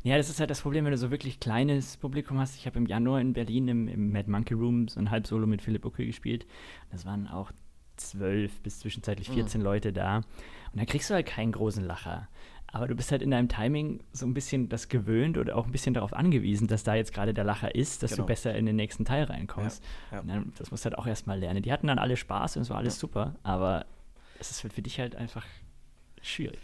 Ja, das ist halt das Problem, wenn du so wirklich kleines Publikum hast. Ich habe im Januar in Berlin im, im Mad Monkey Room so ein Halbsolo mit Philipp Uckel gespielt. Das waren auch zwölf bis zwischenzeitlich Mhm. 14 Leute da. Und da kriegst du halt keinen großen Lacher. aber du bist halt in deinem Timing so ein bisschen das gewöhnt oder auch ein bisschen darauf angewiesen, dass da jetzt gerade der Lacher ist, dass Genau. du besser in den nächsten Teil reinkommst. Ja, ja. Und dann, das musst du halt auch erstmal lernen. Die hatten dann alle Spaß und es war alles Ja. super, aber es ist für dich halt einfach schwierig.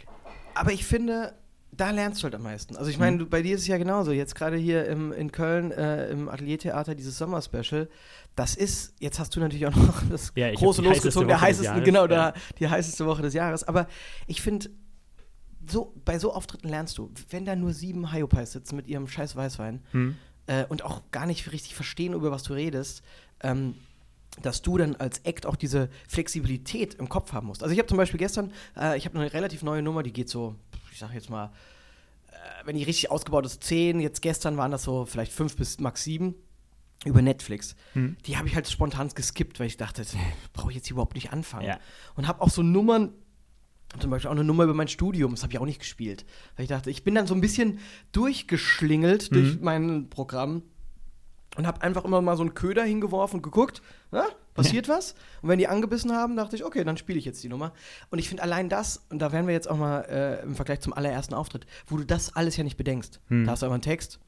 Aber ich finde, da lernst du halt am meisten. Also ich meine, Mhm. du- bei dir ist es ja genauso. Jetzt gerade hier im, in Köln äh, im Ateliertheater dieses Sommerspecial, das ist, jetzt hast du natürlich auch noch das Ja, große heißeste losgezogen, der Jahres, genau, der, die heißeste Woche des Jahres. Aber ich finde, so, bei so Auftritten lernst du, wenn da nur sieben Hyopies sitzen mit ihrem scheiß Weißwein äh, und auch gar nicht richtig verstehen, über was du redest, ähm, dass du dann als Act auch diese Flexibilität im Kopf haben musst. Also ich habe zum Beispiel gestern, äh, ich habe eine relativ neue Nummer, die geht so, ich sag jetzt mal, äh, wenn die richtig ausgebaut ist, 10, jetzt gestern waren das so vielleicht 5 bis max 7 über Netflix. Hm. Die habe ich halt spontan geskippt, weil ich dachte, brauche ich jetzt überhaupt nicht anfangen. Ja. Und habe auch so Nummern, zum Beispiel auch eine Nummer über mein Studium, das habe ich auch nicht gespielt. Weil ich dachte, ich bin dann so ein bisschen durchgeschlingelt durch Mhm. mein Programm und habe einfach immer mal so einen Köder hingeworfen und geguckt, na, passiert was? Und wenn die angebissen haben, dachte ich, okay, dann spiele ich jetzt die Nummer. Und ich finde allein das, und da wären wir jetzt auch mal äh, im Vergleich zum allerersten Auftritt, wo du das alles ja nicht bedenkst. Hm. Da hast du aber einen Text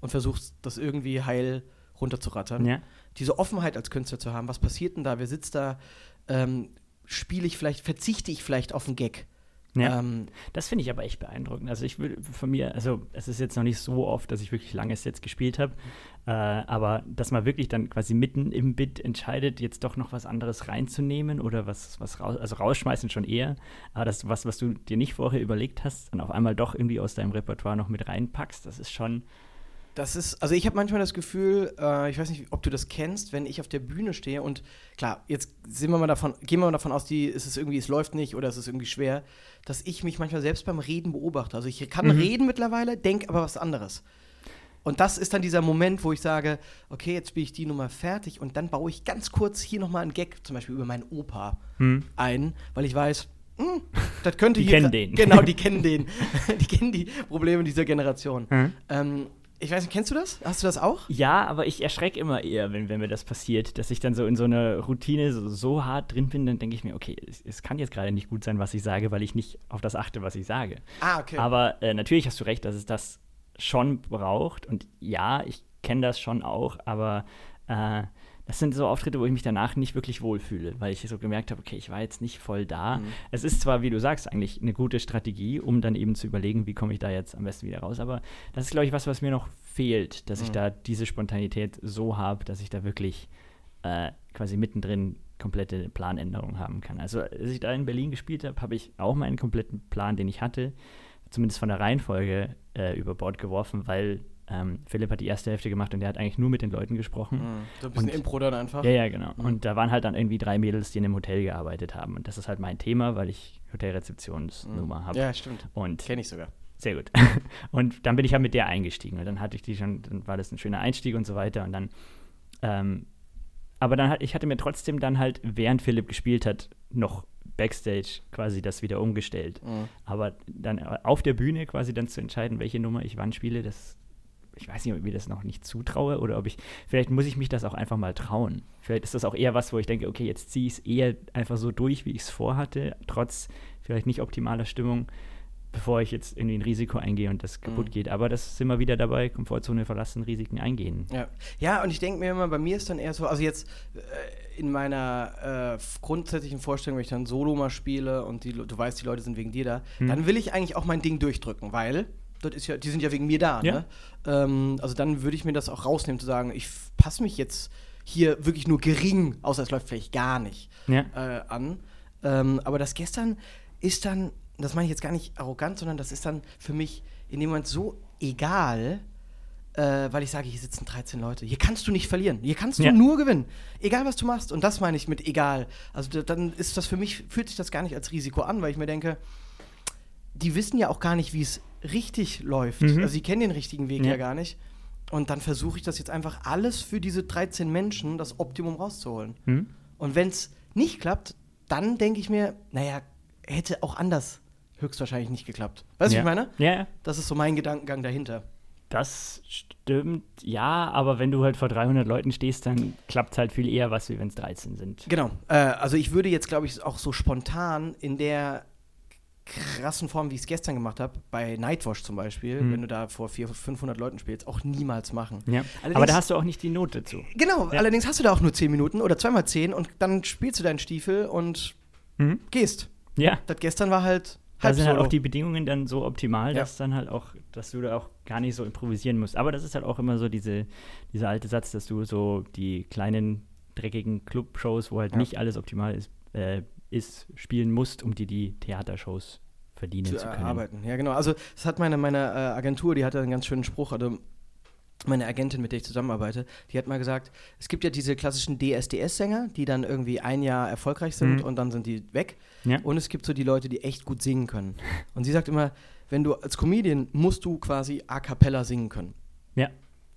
und versuchst, das irgendwie heil runterzurattern Ja. diese Offenheit als Künstler zu haben. Was passiert denn da? Wer sitzt da? Ähm, Spiele ich vielleicht, verzichte ich vielleicht auf einen Gag? Ja. Ähm, Das finde ich aber echt beeindruckend. Also ich würde von mir, also es ist jetzt noch nicht so oft, dass ich wirklich lange Sets gespielt habe, äh, aber dass man wirklich dann quasi mitten im Bit entscheidet, jetzt doch noch was anderes reinzunehmen oder was, was raus, also rausschmeißen schon eher, aber das was, was du dir nicht vorher überlegt hast, dann auf einmal doch irgendwie aus deinem Repertoire noch mit reinpackst, das ist schon, das ist, also ich habe manchmal das Gefühl, äh, ich weiß nicht, ob du das kennst, wenn ich auf der Bühne stehe und klar, jetzt sind wir mal davon, gehen wir mal davon aus, die, ist es irgendwie, es läuft nicht oder es ist irgendwie schwer, dass ich mich manchmal selbst beim Reden beobachte. Also ich kann Mhm. reden mittlerweile, denk aber was anderes. Und das ist dann dieser Moment, wo ich sage, okay, jetzt spiele ich die Nummer fertig und dann baue ich ganz kurz hier nochmal einen Gag, zum Beispiel über meinen Opa. hm, ein, weil ich weiß, hm, das könnte Die hier. kennen gra- den. Genau, die kennen den. die kennen die Probleme dieser Generation. Hm? Ähm, ich weiß nicht, kennst du das? Hast du das auch? Ja, aber ich erschrecke immer eher, wenn, wenn mir das passiert, dass ich dann so in so einer Routine so, so hart drin bin, dann denke ich mir, okay, es, es kann jetzt gerade nicht gut sein, was ich sage, weil ich nicht auf das achte, was ich sage. Ah, okay. Aber äh, natürlich hast du recht, dass es das schon braucht. Und ja, ich kenne das schon auch, aber äh, das sind so Auftritte, wo ich mich danach nicht wirklich wohlfühle, weil ich so gemerkt habe, okay, ich war jetzt nicht voll da. Mhm. Es ist zwar, wie du sagst, eigentlich eine gute Strategie, um dann eben zu überlegen, wie komme ich da jetzt am besten wieder raus, aber das ist, glaube ich, was, was mir noch fehlt, dass ich Mhm. da diese Spontanität so habe, dass ich da wirklich äh, quasi mittendrin komplette Planänderungen haben kann. Also, als ich da in Berlin gespielt habe, habe ich auch meinen kompletten Plan, den ich hatte, zumindest von der Reihenfolge äh, über Bord geworfen, weil ähm, Philipp hat die erste Hälfte gemacht und der hat eigentlich nur mit den Leuten gesprochen. Mhm. So ein bisschen Und- Impro dann einfach. Ja, ja, genau. Mhm. Und da waren halt dann irgendwie drei Mädels, die in einem Hotel gearbeitet haben. Und das ist halt mein Thema, weil ich Hotelrezeptionsnummer habe. Mhm. Ja, stimmt. Und Kenne ich sogar. sehr gut. Und dann bin ich halt mit der eingestiegen. Und dann hatte ich die schon, dann war das ein schöner Einstieg und so weiter. Und dann, ähm, aber dann hat, ich hatte mir trotzdem dann halt, während Philipp gespielt hat, noch Backstage quasi das wieder umgestellt. Mhm. Aber dann auf der Bühne quasi dann zu entscheiden, welche Nummer ich wann spiele, das, ich weiß nicht, ob ich mir das noch nicht zutraue oder ob ich, vielleicht muss ich mich das auch einfach mal trauen. Vielleicht ist das auch eher was, wo ich denke, okay, jetzt ziehe ich es eher einfach so durch, wie ich es vorhatte, trotz vielleicht nicht optimaler Stimmung, bevor ich jetzt irgendwie ein Risiko eingehe und das kaputt Mhm. geht. Aber das sind wir wieder dabei, Komfortzone verlassen, Risiken eingehen. Ja. ja, und ich denke mir immer, bei mir ist dann eher so, also jetzt äh, in meiner äh, grundsätzlichen Vorstellung, wenn ich dann Solo mal spiele und die, du weißt, die Leute sind wegen dir da, Hm. dann will ich eigentlich auch mein Ding durchdrücken, weil das ist ja, die sind ja wegen mir da. Ja. Ne? Ähm, also dann würde ich mir das auch rausnehmen, zu sagen, ich passe mich jetzt hier wirklich nur gering, außer es läuft vielleicht gar nicht, Ja. äh, an. Ähm, aber das gestern ist dann, das meine ich jetzt gar nicht arrogant, sondern das ist dann für mich in dem Moment so egal, äh, weil ich sage, hier sitzen 13 Leute. Hier kannst du nicht verlieren. Hier kannst du Ja. nur gewinnen. Egal, was du machst. Und das meine ich mit egal. Also da, dann ist das für mich, fühlt sich das gar nicht als Risiko an, weil ich mir denke, die wissen ja auch gar nicht, wie es richtig läuft. Mhm. Also sie kennen den richtigen Weg ja, Ja. gar nicht. Und dann versuche ich das jetzt einfach alles für diese 13 Menschen, das Optimum rauszuholen. Hm? Und wenn es nicht klappt, dann denke ich mir, naja, hätte auch anders höchstwahrscheinlich nicht geklappt. Weißt du, ja. ich meine? Ja. Das ist so mein Gedankengang dahinter. Das stimmt, ja, aber wenn du halt vor 300 Leuten stehst, dann klappt es halt viel eher was, wie wenn es 13 sind. Genau. Äh, also ich würde jetzt, glaube ich, auch so spontan in der krassen Form, wie ich es gestern gemacht habe, bei Nightwash zum Beispiel, Mhm. wenn du da vor 400, 500 Leuten spielst, auch niemals machen. Ja. Aber da hast du auch nicht die Not dazu. Genau, Ja. allerdings hast du da auch nur 10 Minuten oder zweimal 10 und dann spielst du deinen Stiefel und Mhm. gehst. Ja. Das gestern war halt Da sind halt auch die Bedingungen dann so optimal, Ja. dass dann halt auch, dass du da auch gar nicht so improvisieren musst. Aber das ist halt auch immer so diese, dieser alte Satz, dass du so die kleinen, dreckigen Club-Shows, wo halt Ja. nicht alles optimal ist, äh, ist, spielen musst, um dir die Theatershows verdienen zu zu, können. erarbeiten. Ja, genau. Also, das hat meine, meine äh, Agentur, die hatte einen ganz schönen Spruch. Also, meine Agentin, mit der ich zusammenarbeite, die hat mal gesagt, es gibt ja diese klassischen DSDS-Sänger, die dann irgendwie ein Jahr erfolgreich sind Mhm. und dann sind die weg. Ja. Und es gibt so die Leute, die echt gut singen können. Und sie sagt immer, wenn du als Comedian musst du quasi a cappella singen können. Ja.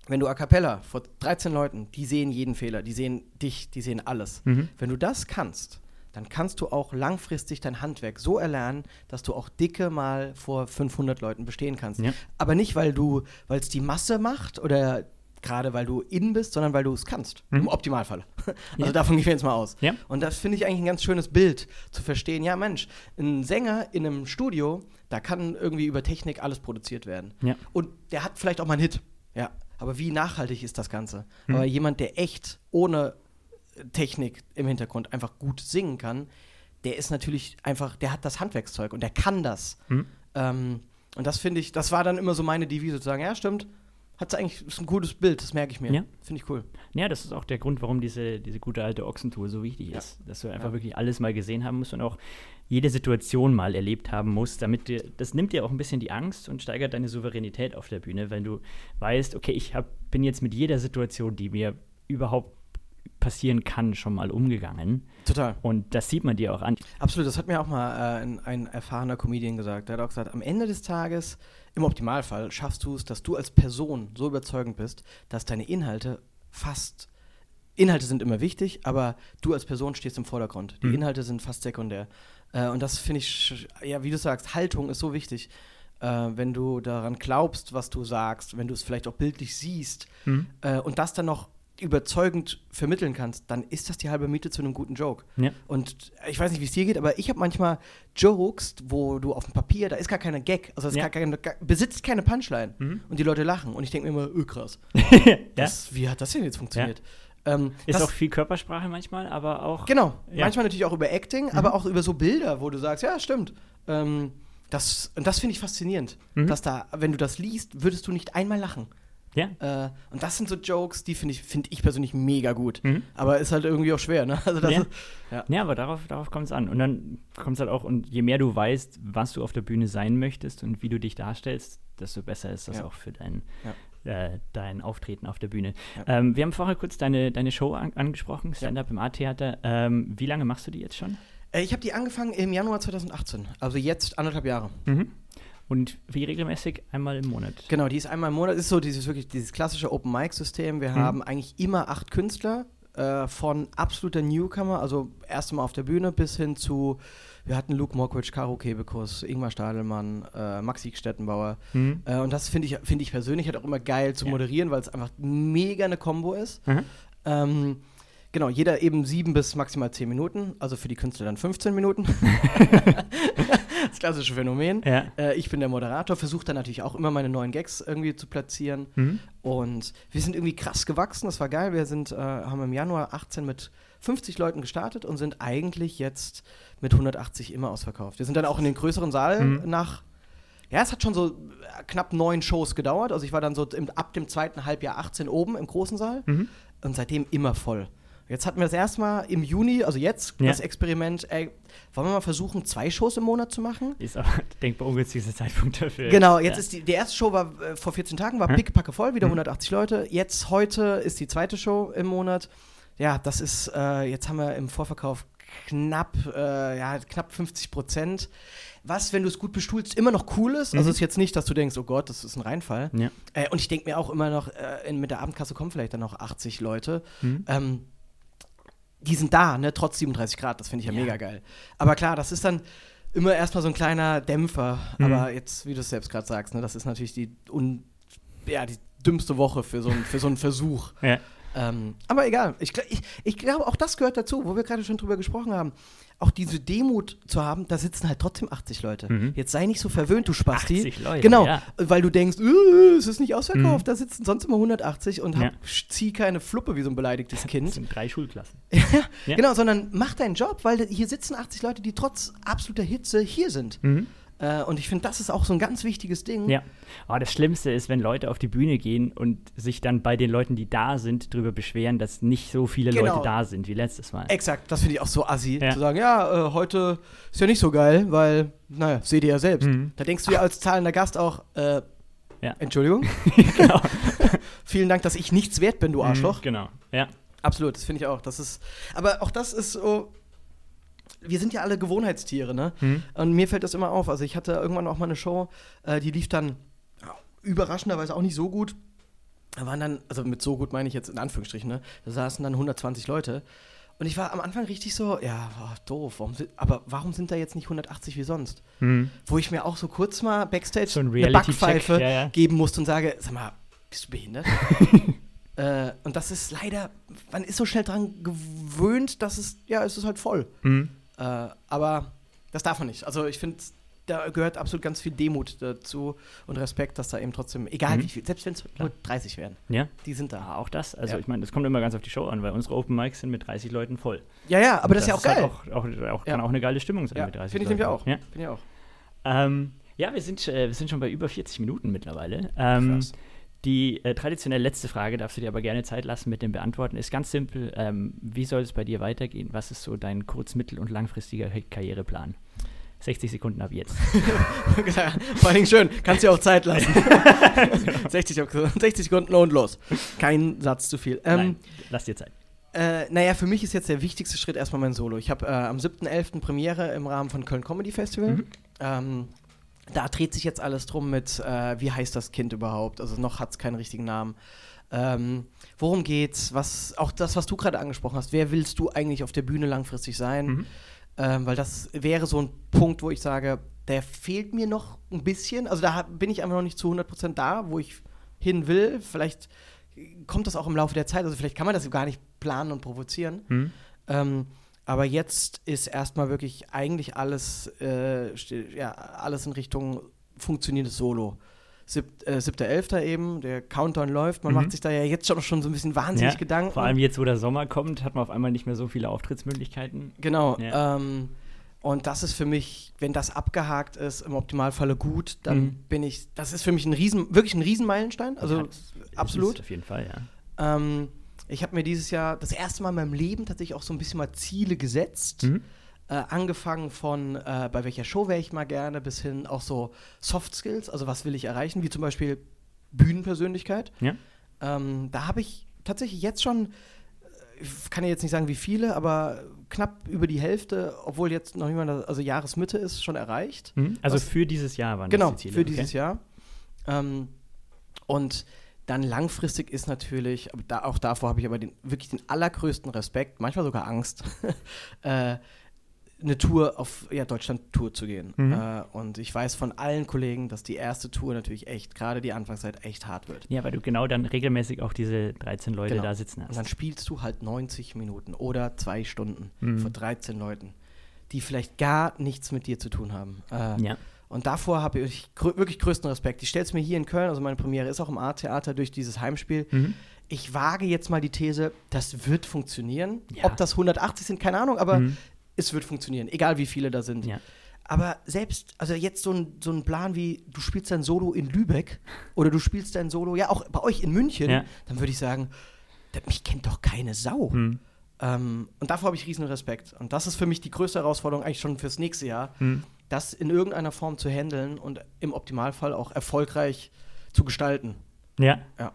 Wenn du a cappella vor 13 Leuten, die sehen jeden Fehler, die sehen dich, die sehen alles. Mhm. Wenn du das kannst, dann kannst du auch langfristig dein Handwerk so erlernen, dass du auch dicke mal vor 500 Leuten bestehen kannst. Ja. Aber nicht, weil du, weil es die Masse macht oder gerade weil du in bist, sondern weil du es kannst. Mhm. Im Optimalfall. Also Ja. davon gehen wir jetzt mal aus. Ja. Und das finde ich eigentlich ein ganz schönes Bild, zu verstehen, ja Mensch, ein Sänger in einem Studio, da kann irgendwie über Technik alles produziert werden. Ja. Und der hat vielleicht auch mal einen Hit. Ja. Aber wie nachhaltig ist das Ganze? Mhm. Aber jemand, der echt ohne Technik im Hintergrund einfach gut singen kann, der ist natürlich einfach, der hat das Handwerkszeug und der kann das. Mhm. Ähm, und das finde ich, das war dann immer so meine Devise, zu sagen, ja, stimmt, hat eigentlich, ist ein gutes Bild, das merke ich mir. Ja. Finde ich cool. Ja, das ist auch der Grund, warum diese, diese gute alte Ochsentour so wichtig Ja. ist. Dass du einfach Ja. wirklich alles mal gesehen haben musst und auch jede Situation mal erlebt haben musst, damit dir, das nimmt dir auch ein bisschen die Angst und steigert deine Souveränität auf der Bühne, wenn du weißt, okay, ich hab, bin jetzt mit jeder Situation, die mir überhaupt passieren kann, schon mal umgegangen. Total. Und das sieht man dir auch an. Absolut, das hat mir auch mal äh, ein, ein erfahrener Comedian gesagt. Der hat auch gesagt, am Ende des Tages, im Optimalfall, schaffst du es, dass du als Person so überzeugend bist, dass deine Inhalte fast. Inhalte sind immer wichtig, aber du als Person stehst im Vordergrund. Die Mhm. Inhalte sind fast sekundär. Äh, und das finde ich, ja, wie du sagst, Haltung ist so wichtig. Äh, wenn du daran glaubst, was du sagst, wenn du es vielleicht auch bildlich siehst äh, und das dann noch überzeugend vermitteln kannst, dann ist das die halbe Miete zu einem guten Joke. Ja. Und ich weiß nicht, wie es dir geht, aber ich habe manchmal Jokes, wo du auf dem Papier, da ist gar keine Gag, also es Ja. gar keine, besitzt keine Punchline Mhm. und die Leute lachen und ich denke mir immer, öh, krass, ja? das, wie hat das denn jetzt funktioniert? Ähm, Ist das, auch viel Körpersprache manchmal, aber auch. Genau, manchmal natürlich auch über Acting, Mhm. aber auch über so Bilder, wo du sagst, ja, stimmt. Ähm, das, und das finde ich faszinierend, Mhm. dass da, wenn du das liest, würdest du nicht einmal lachen. Ja. Äh, und das sind so Jokes, die finde ich, find ich persönlich mega gut. Mhm. Aber ist halt irgendwie auch schwer, ne? Also das Ja. ist, ja. Ja, aber darauf, darauf kommt es an. Und dann kommt es halt auch, und je mehr du weißt, was du auf der Bühne sein möchtest und wie du dich darstellst, desto besser ist das Ja. auch für dein, äh, dein Auftreten auf der Bühne. Ähm, wir haben vorher kurz deine, deine Show an, angesprochen, Stand-Up im A-Theater. Ähm, wie lange machst du die jetzt schon? Äh, ich habe die angefangen im Januar 2018, also jetzt anderthalb Jahre. Und wie regelmäßig? Einmal im Monat. Genau, die ist einmal im Monat, ist so dieses wirklich dieses klassische Open Mic System. Wir Mhm. haben eigentlich immer acht Künstler äh, von absoluter Newcomer, also erste Mal auf der Bühne bis hin zu wir hatten Luke Mockridge, Caro Kebekus, Ingmar Stadelmann, äh, Maxi Stettenbauer. Mhm. Äh, und das finde ich, find ich persönlich halt auch immer geil zu Ja. moderieren, weil es einfach mega eine Combo ist. Mhm. Ähm, genau, jeder eben sieben bis maximal zehn Minuten, also für die Künstler dann 15 Minuten. klassische Phänomen. Ja. Äh, ich bin der Moderator, versuche dann natürlich auch immer meine neuen Gags irgendwie zu platzieren. Mhm. Und wir sind irgendwie krass gewachsen, das war geil. Wir sind, äh, haben im Januar 18 mit 50 Leuten gestartet und sind eigentlich jetzt mit 180 immer ausverkauft. Wir sind dann auch in den größeren Saal Mhm. nach, ja, es hat schon so äh, knapp neun Shows gedauert. Also ich war dann so im, ab dem zweiten Halbjahr 18 oben im großen Saal Mhm. und seitdem immer voll. Jetzt hatten wir das erstmal im Juni, also jetzt, Ja. das Experiment, ey, wollen wir mal versuchen, zwei Shows im Monat zu machen? Ist aber denkbar ungünstigster Zeitpunkt dafür. Genau, jetzt ja. ist die, die erste Show war äh, vor 14 Tagen, war Hm? pickepacke voll, wieder Mhm. 180 Leute. Jetzt heute ist die zweite Show im Monat. Ja, das ist, äh, jetzt haben wir im Vorverkauf knapp, äh, ja, knapp 50 Prozent. Was, wenn du es gut bestuhlst, immer noch cool ist. Also Mhm. ist jetzt nicht, dass du denkst, oh Gott, das ist ein Reinfall. Ja. Äh, und ich denke mir auch immer noch, äh, in, mit der Abendkasse kommen vielleicht dann noch 80 Leute. Mhm. Ähm, die sind da, ne, trotz 37 Grad, das finde ich ja, Ja. mega geil. Aber klar, das ist dann immer erstmal so ein kleiner Dämpfer. Mhm. Aber jetzt, wie du es selbst gerade sagst, ne, das ist natürlich die, un, ja, die dümmste Woche für so, ein, für so einen Versuch. Ja. Ähm, aber egal. Ich, ich, ich glaube, auch das gehört dazu, wo wir gerade schon drüber gesprochen haben. Auch diese Demut zu haben, da sitzen halt trotzdem 80 Leute. Mhm. Jetzt sei nicht so verwöhnt, du Spasti. 80 Leute, Genau, ja. weil du denkst, äh, es ist nicht ausverkauft, Mhm. da sitzen sonst immer 180 und Ja. hab, zieh keine Fluppe wie so ein beleidigtes Das Kind. sind drei Schulklassen. Ja. Genau, sondern mach deinen Job, weil hier sitzen 80 Leute, die trotz absoluter Hitze hier sind. Mhm. Äh, und ich finde, das ist auch so ein ganz wichtiges Ding. Ja. Oh, das Schlimmste ist, wenn Leute auf die Bühne gehen und sich dann bei den Leuten, die da sind, darüber beschweren, dass nicht so viele Genau. Leute da sind wie letztes Mal. Exakt, das finde ich auch so assi, Ja. zu sagen, ja, äh, heute ist ja nicht so geil, weil, naja, seht ihr ja selbst. Mhm. Da denkst du ja als zahlender Gast auch, äh, Ja. Entschuldigung, genau. vielen Dank, dass ich nichts wert bin, du Arschloch. Mhm, Genau. Ja. Absolut, das finde ich auch. Das ist, aber auch das ist so, wir sind ja alle Gewohnheitstiere, ne? Mhm. Und mir fällt das immer auf. Also ich hatte irgendwann auch mal eine Show, äh, die lief dann überraschenderweise auch nicht so gut. Da waren dann, also mit so gut meine ich jetzt in Anführungsstrichen, ne? Da saßen dann 120 Leute. Und ich war am Anfang richtig so, ja, boah, doof, warum sind, aber warum sind da jetzt nicht 180 wie sonst? Mhm. Wo ich mir auch so kurz mal Backstage So ein eine Backpfeife ja, ja. geben musste und sage, sag mal, bist du behindert? äh, und das ist leider, man ist so schnell dran gewöhnt, dass es, ja, es ist halt voll. Mhm. Äh, aber das darf man nicht. Also ich finde, da gehört absolut ganz viel Demut dazu und Respekt, dass da eben trotzdem, egal Mhm. wie viel, selbst wenn es nur 30 werden, Ja. die sind da. Auch das. Also Ja. ich meine, das kommt immer ganz auf die Show an, weil unsere Open Mics sind mit 30 Leuten voll. Ja, ja, aber das, ist ja auch geil. Halt auch, auch, auch, Ja. Kann auch eine geile Stimmung sein ja, mit 30 finde ich nämlich auch. Ja. Finde ich auch. Ähm, ja, wir sind, äh, wir sind schon bei über 40 Minuten mittlerweile. Ähm, Krass. Die äh, traditionell letzte Frage, darfst du dir aber gerne Zeit lassen mit dem Beantworten, ist ganz simpel. Ähm, wie soll es bei dir weitergehen? Was ist so dein kurz-, mittel- und langfristiger Karriereplan? 60 Sekunden ab jetzt. Vor allen Dingen schön, kannst dir auch Zeit lassen. 60, Sek- 60 Sekunden und los. Kein Satz zu viel. Ähm, Nein, lass dir Zeit. Äh, naja, für mich ist jetzt der wichtigste Schritt erstmal mein Solo. Ich habe äh, am 7.11. Premiere im Rahmen von Köln Comedy Festival. Mhm. Ähm, da dreht sich jetzt alles drum mit, äh, wie heißt das Kind überhaupt? Also noch hat es keinen richtigen Namen. Ähm, worum geht's? Was, auch das, was du gerade angesprochen hast. Wer willst du eigentlich auf der Bühne langfristig sein? Mhm. Ähm, weil das wäre so ein Punkt, wo ich sage, der fehlt mir noch ein bisschen. Also da bin ich einfach noch nicht zu 100% da, wo ich hin will. Vielleicht kommt das auch im Laufe der Zeit. Also vielleicht kann man das gar nicht planen und provozieren. Mhm. Ähm, aber jetzt ist erstmal wirklich eigentlich alles, äh, ja, alles in Richtung funktionierendes Solo. Sieb, äh, 7.11. eben, der Countdown läuft. Man Mhm. macht sich da ja jetzt schon, schon so ein bisschen wahnsinnig Ja, Gedanken. Vor allem jetzt, wo der Sommer kommt, hat man auf einmal nicht mehr so viele Auftrittsmöglichkeiten. Genau. Ja. Ähm, und das ist für mich, wenn das abgehakt ist, im Optimalfalle gut, dann Mhm. bin ich, das ist für mich ein Riesen, wirklich ein Riesenmeilenstein. Also Ja, absolut. Ist auf jeden Fall, ja. Ähm, ich habe mir dieses Jahr das erste Mal in meinem Leben tatsächlich auch so ein bisschen mal Ziele gesetzt. Mhm. Äh, angefangen von, äh, bei welcher Show wäre ich mal gerne, bis hin auch so Soft Skills, also was will ich erreichen, wie zum Beispiel Bühnenpersönlichkeit. Ja. Ähm, da habe ich tatsächlich jetzt schon, äh, ich kann ja jetzt nicht sagen, wie viele, aber knapp über die Hälfte, obwohl jetzt noch das- also Jahresmitte ist, schon erreicht. Mhm. Also Was- für dieses Jahr waren Genau, das die Ziele. für okay. dieses Jahr. Ähm, und dann langfristig ist natürlich, aber da, auch davor habe ich aber den, wirklich den allergrößten Respekt, manchmal sogar Angst, äh, eine Tour auf ja, Deutschland-Tour zu gehen. Mhm. Äh, und ich weiß von allen Kollegen, dass die erste Tour natürlich echt, gerade die Anfangszeit, echt hart wird. Ja, weil du genau dann regelmäßig auch diese 13 Leute Genau. da sitzen hast. Und dann spielst du halt 90 Minuten oder zwei Stunden Mhm. vor 13 Leuten, die vielleicht gar nichts mit dir zu tun haben. Äh, ja. Und davor habe ich grö wirklich größten Respekt. Ich stelle es mir hier in Köln, also meine Premiere ist auch im A-Theater durch dieses Heimspiel. Mhm. Ich wage jetzt mal die These, das wird funktionieren. Ja. Ob das 180 sind, keine Ahnung, aber Mhm. es wird funktionieren, egal wie viele da sind. Ja. Aber selbst, also jetzt so ein, so ein Plan wie, du spielst dein Solo in Lübeck oder du spielst dein Solo, ja, auch bei euch in München, Ja. dann würde ich sagen, mich kennt doch keine Sau. Mhm. Ähm, und davor habe ich riesen Respekt. Und das ist für mich die größte Herausforderung eigentlich schon fürs nächste Jahr, Mhm. Das in irgendeiner Form zu handeln und im Optimalfall auch erfolgreich zu gestalten. Ja. Ja.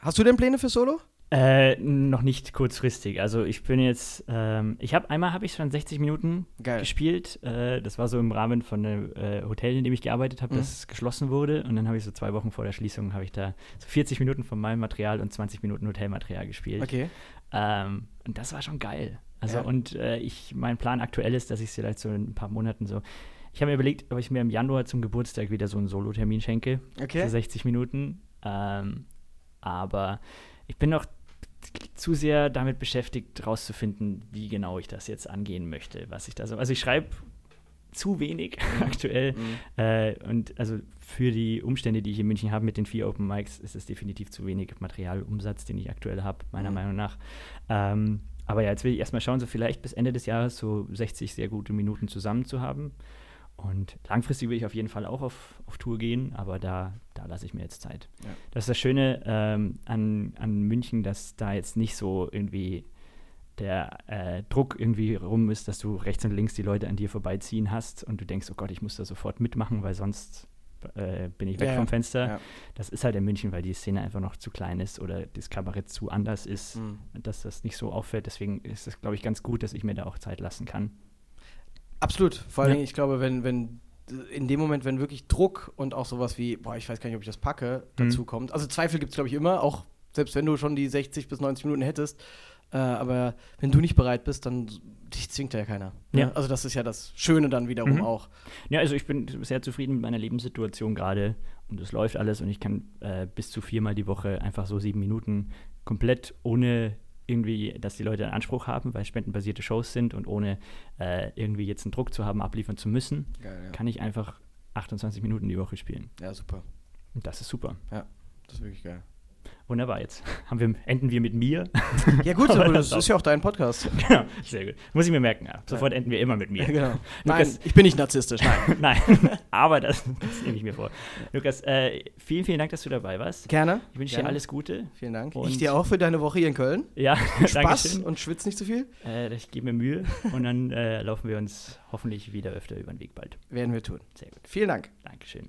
Hast du denn Pläne für Solo? Äh, noch nicht kurzfristig. Also ich bin jetzt, ähm, ich habe einmal habe ich schon 60 Minuten Geil. gespielt. Äh, das war so im Rahmen von einem äh, Hotel, in dem ich gearbeitet habe, Mhm. das geschlossen wurde. Und dann habe ich so zwei Wochen vor der Schließung habe ich da so 40 Minuten von meinem Material und 20 Minuten Hotelmaterial gespielt. Okay. Ähm, und das war schon geil. Also Ja. und äh, ich, mein Plan aktuell ist, dass ich es vielleicht so in ein paar Monaten so. Ich habe mir überlegt, ob ich mir im Januar zum Geburtstag wieder so einen Solo-Termin schenke. Okay. Für 60 Minuten. Ähm, aber ich bin noch zu sehr damit beschäftigt, rauszufinden, wie genau ich das jetzt angehen möchte, was ich da so. Also ich schreibe zu wenig aktuell. Mhm. Äh, und also für die Umstände, die ich in München habe mit den vier Open Mics, ist es definitiv zu wenig Materialumsatz, den ich aktuell habe, meiner Mhm. Meinung nach. Ähm, aber ja, jetzt will ich erstmal schauen, so vielleicht bis Ende des Jahres so 60 sehr gute Minuten zusammen zu haben. Und langfristig will ich auf jeden Fall auch auf, auf Tour gehen, aber da, da lasse ich mir jetzt Zeit. Ja. Das ist das Schöne ähm, an, an München, dass da jetzt nicht so irgendwie der äh, Druck irgendwie rum ist, dass du rechts und links die Leute an dir vorbeiziehen hast und du denkst, oh Gott, ich muss da sofort mitmachen, weil sonst äh, bin ich weg Ja, vom Fenster. Ja. Das ist halt in München, weil die Szene einfach noch zu klein ist oder das Kabarett zu anders ist, Mhm. dass das nicht so auffällt. Deswegen ist es, glaube ich, ganz gut, dass ich mir da auch Zeit lassen kann. Absolut. Vor allen Ja. Dingen, ich glaube, wenn, wenn in dem Moment, wenn wirklich Druck und auch sowas wie, boah, ich weiß gar nicht, ob ich das packe, Mhm. dazu kommt. Also Zweifel gibt es, glaube ich, immer, auch selbst wenn du schon die 60 bis 90 Minuten hättest. Äh, aber wenn du nicht bereit bist, dann dich zwingt ja keiner. ne? Ja. Also das ist ja das Schöne dann wiederum Mhm. auch. Ja, also ich bin sehr zufrieden mit meiner Lebenssituation gerade und es läuft alles und ich kann äh, bis zu viermal die Woche einfach so sieben Minuten komplett ohne irgendwie, dass die Leute einen Anspruch haben, weil spendenbasierte Shows sind und ohne äh, irgendwie jetzt einen Druck zu haben, abliefern zu müssen, Geil, ja. kann ich einfach 28 Minuten die Woche spielen. ja, super. Und das ist super. Das ist wirklich geil. Wunderbar, jetzt haben wir, enden wir mit mir. Ja, gut, Aber das das ist ja auch dein Podcast. genau, sehr gut. Muss ich mir merken. Ja. Sofort enden wir immer mit mir. genau. Nein, Lukas- ich bin nicht narzisstisch, nein. Nein, aber das, das nehme ich mir vor. Lukas, äh, vielen, vielen Dank, dass du dabei warst. Gerne. Ich wünsche dir Gerne. alles Gute. Vielen Dank. Und- ich dir auch für deine Woche hier in Köln. Ja, Spaß Dankeschön. und schwitz nicht zu viel. Äh, ich gebe mir Mühe und dann äh, laufen wir uns hoffentlich wieder öfter über den Weg bald. Werden wir tun. Sehr gut. Vielen Dank. Dankeschön.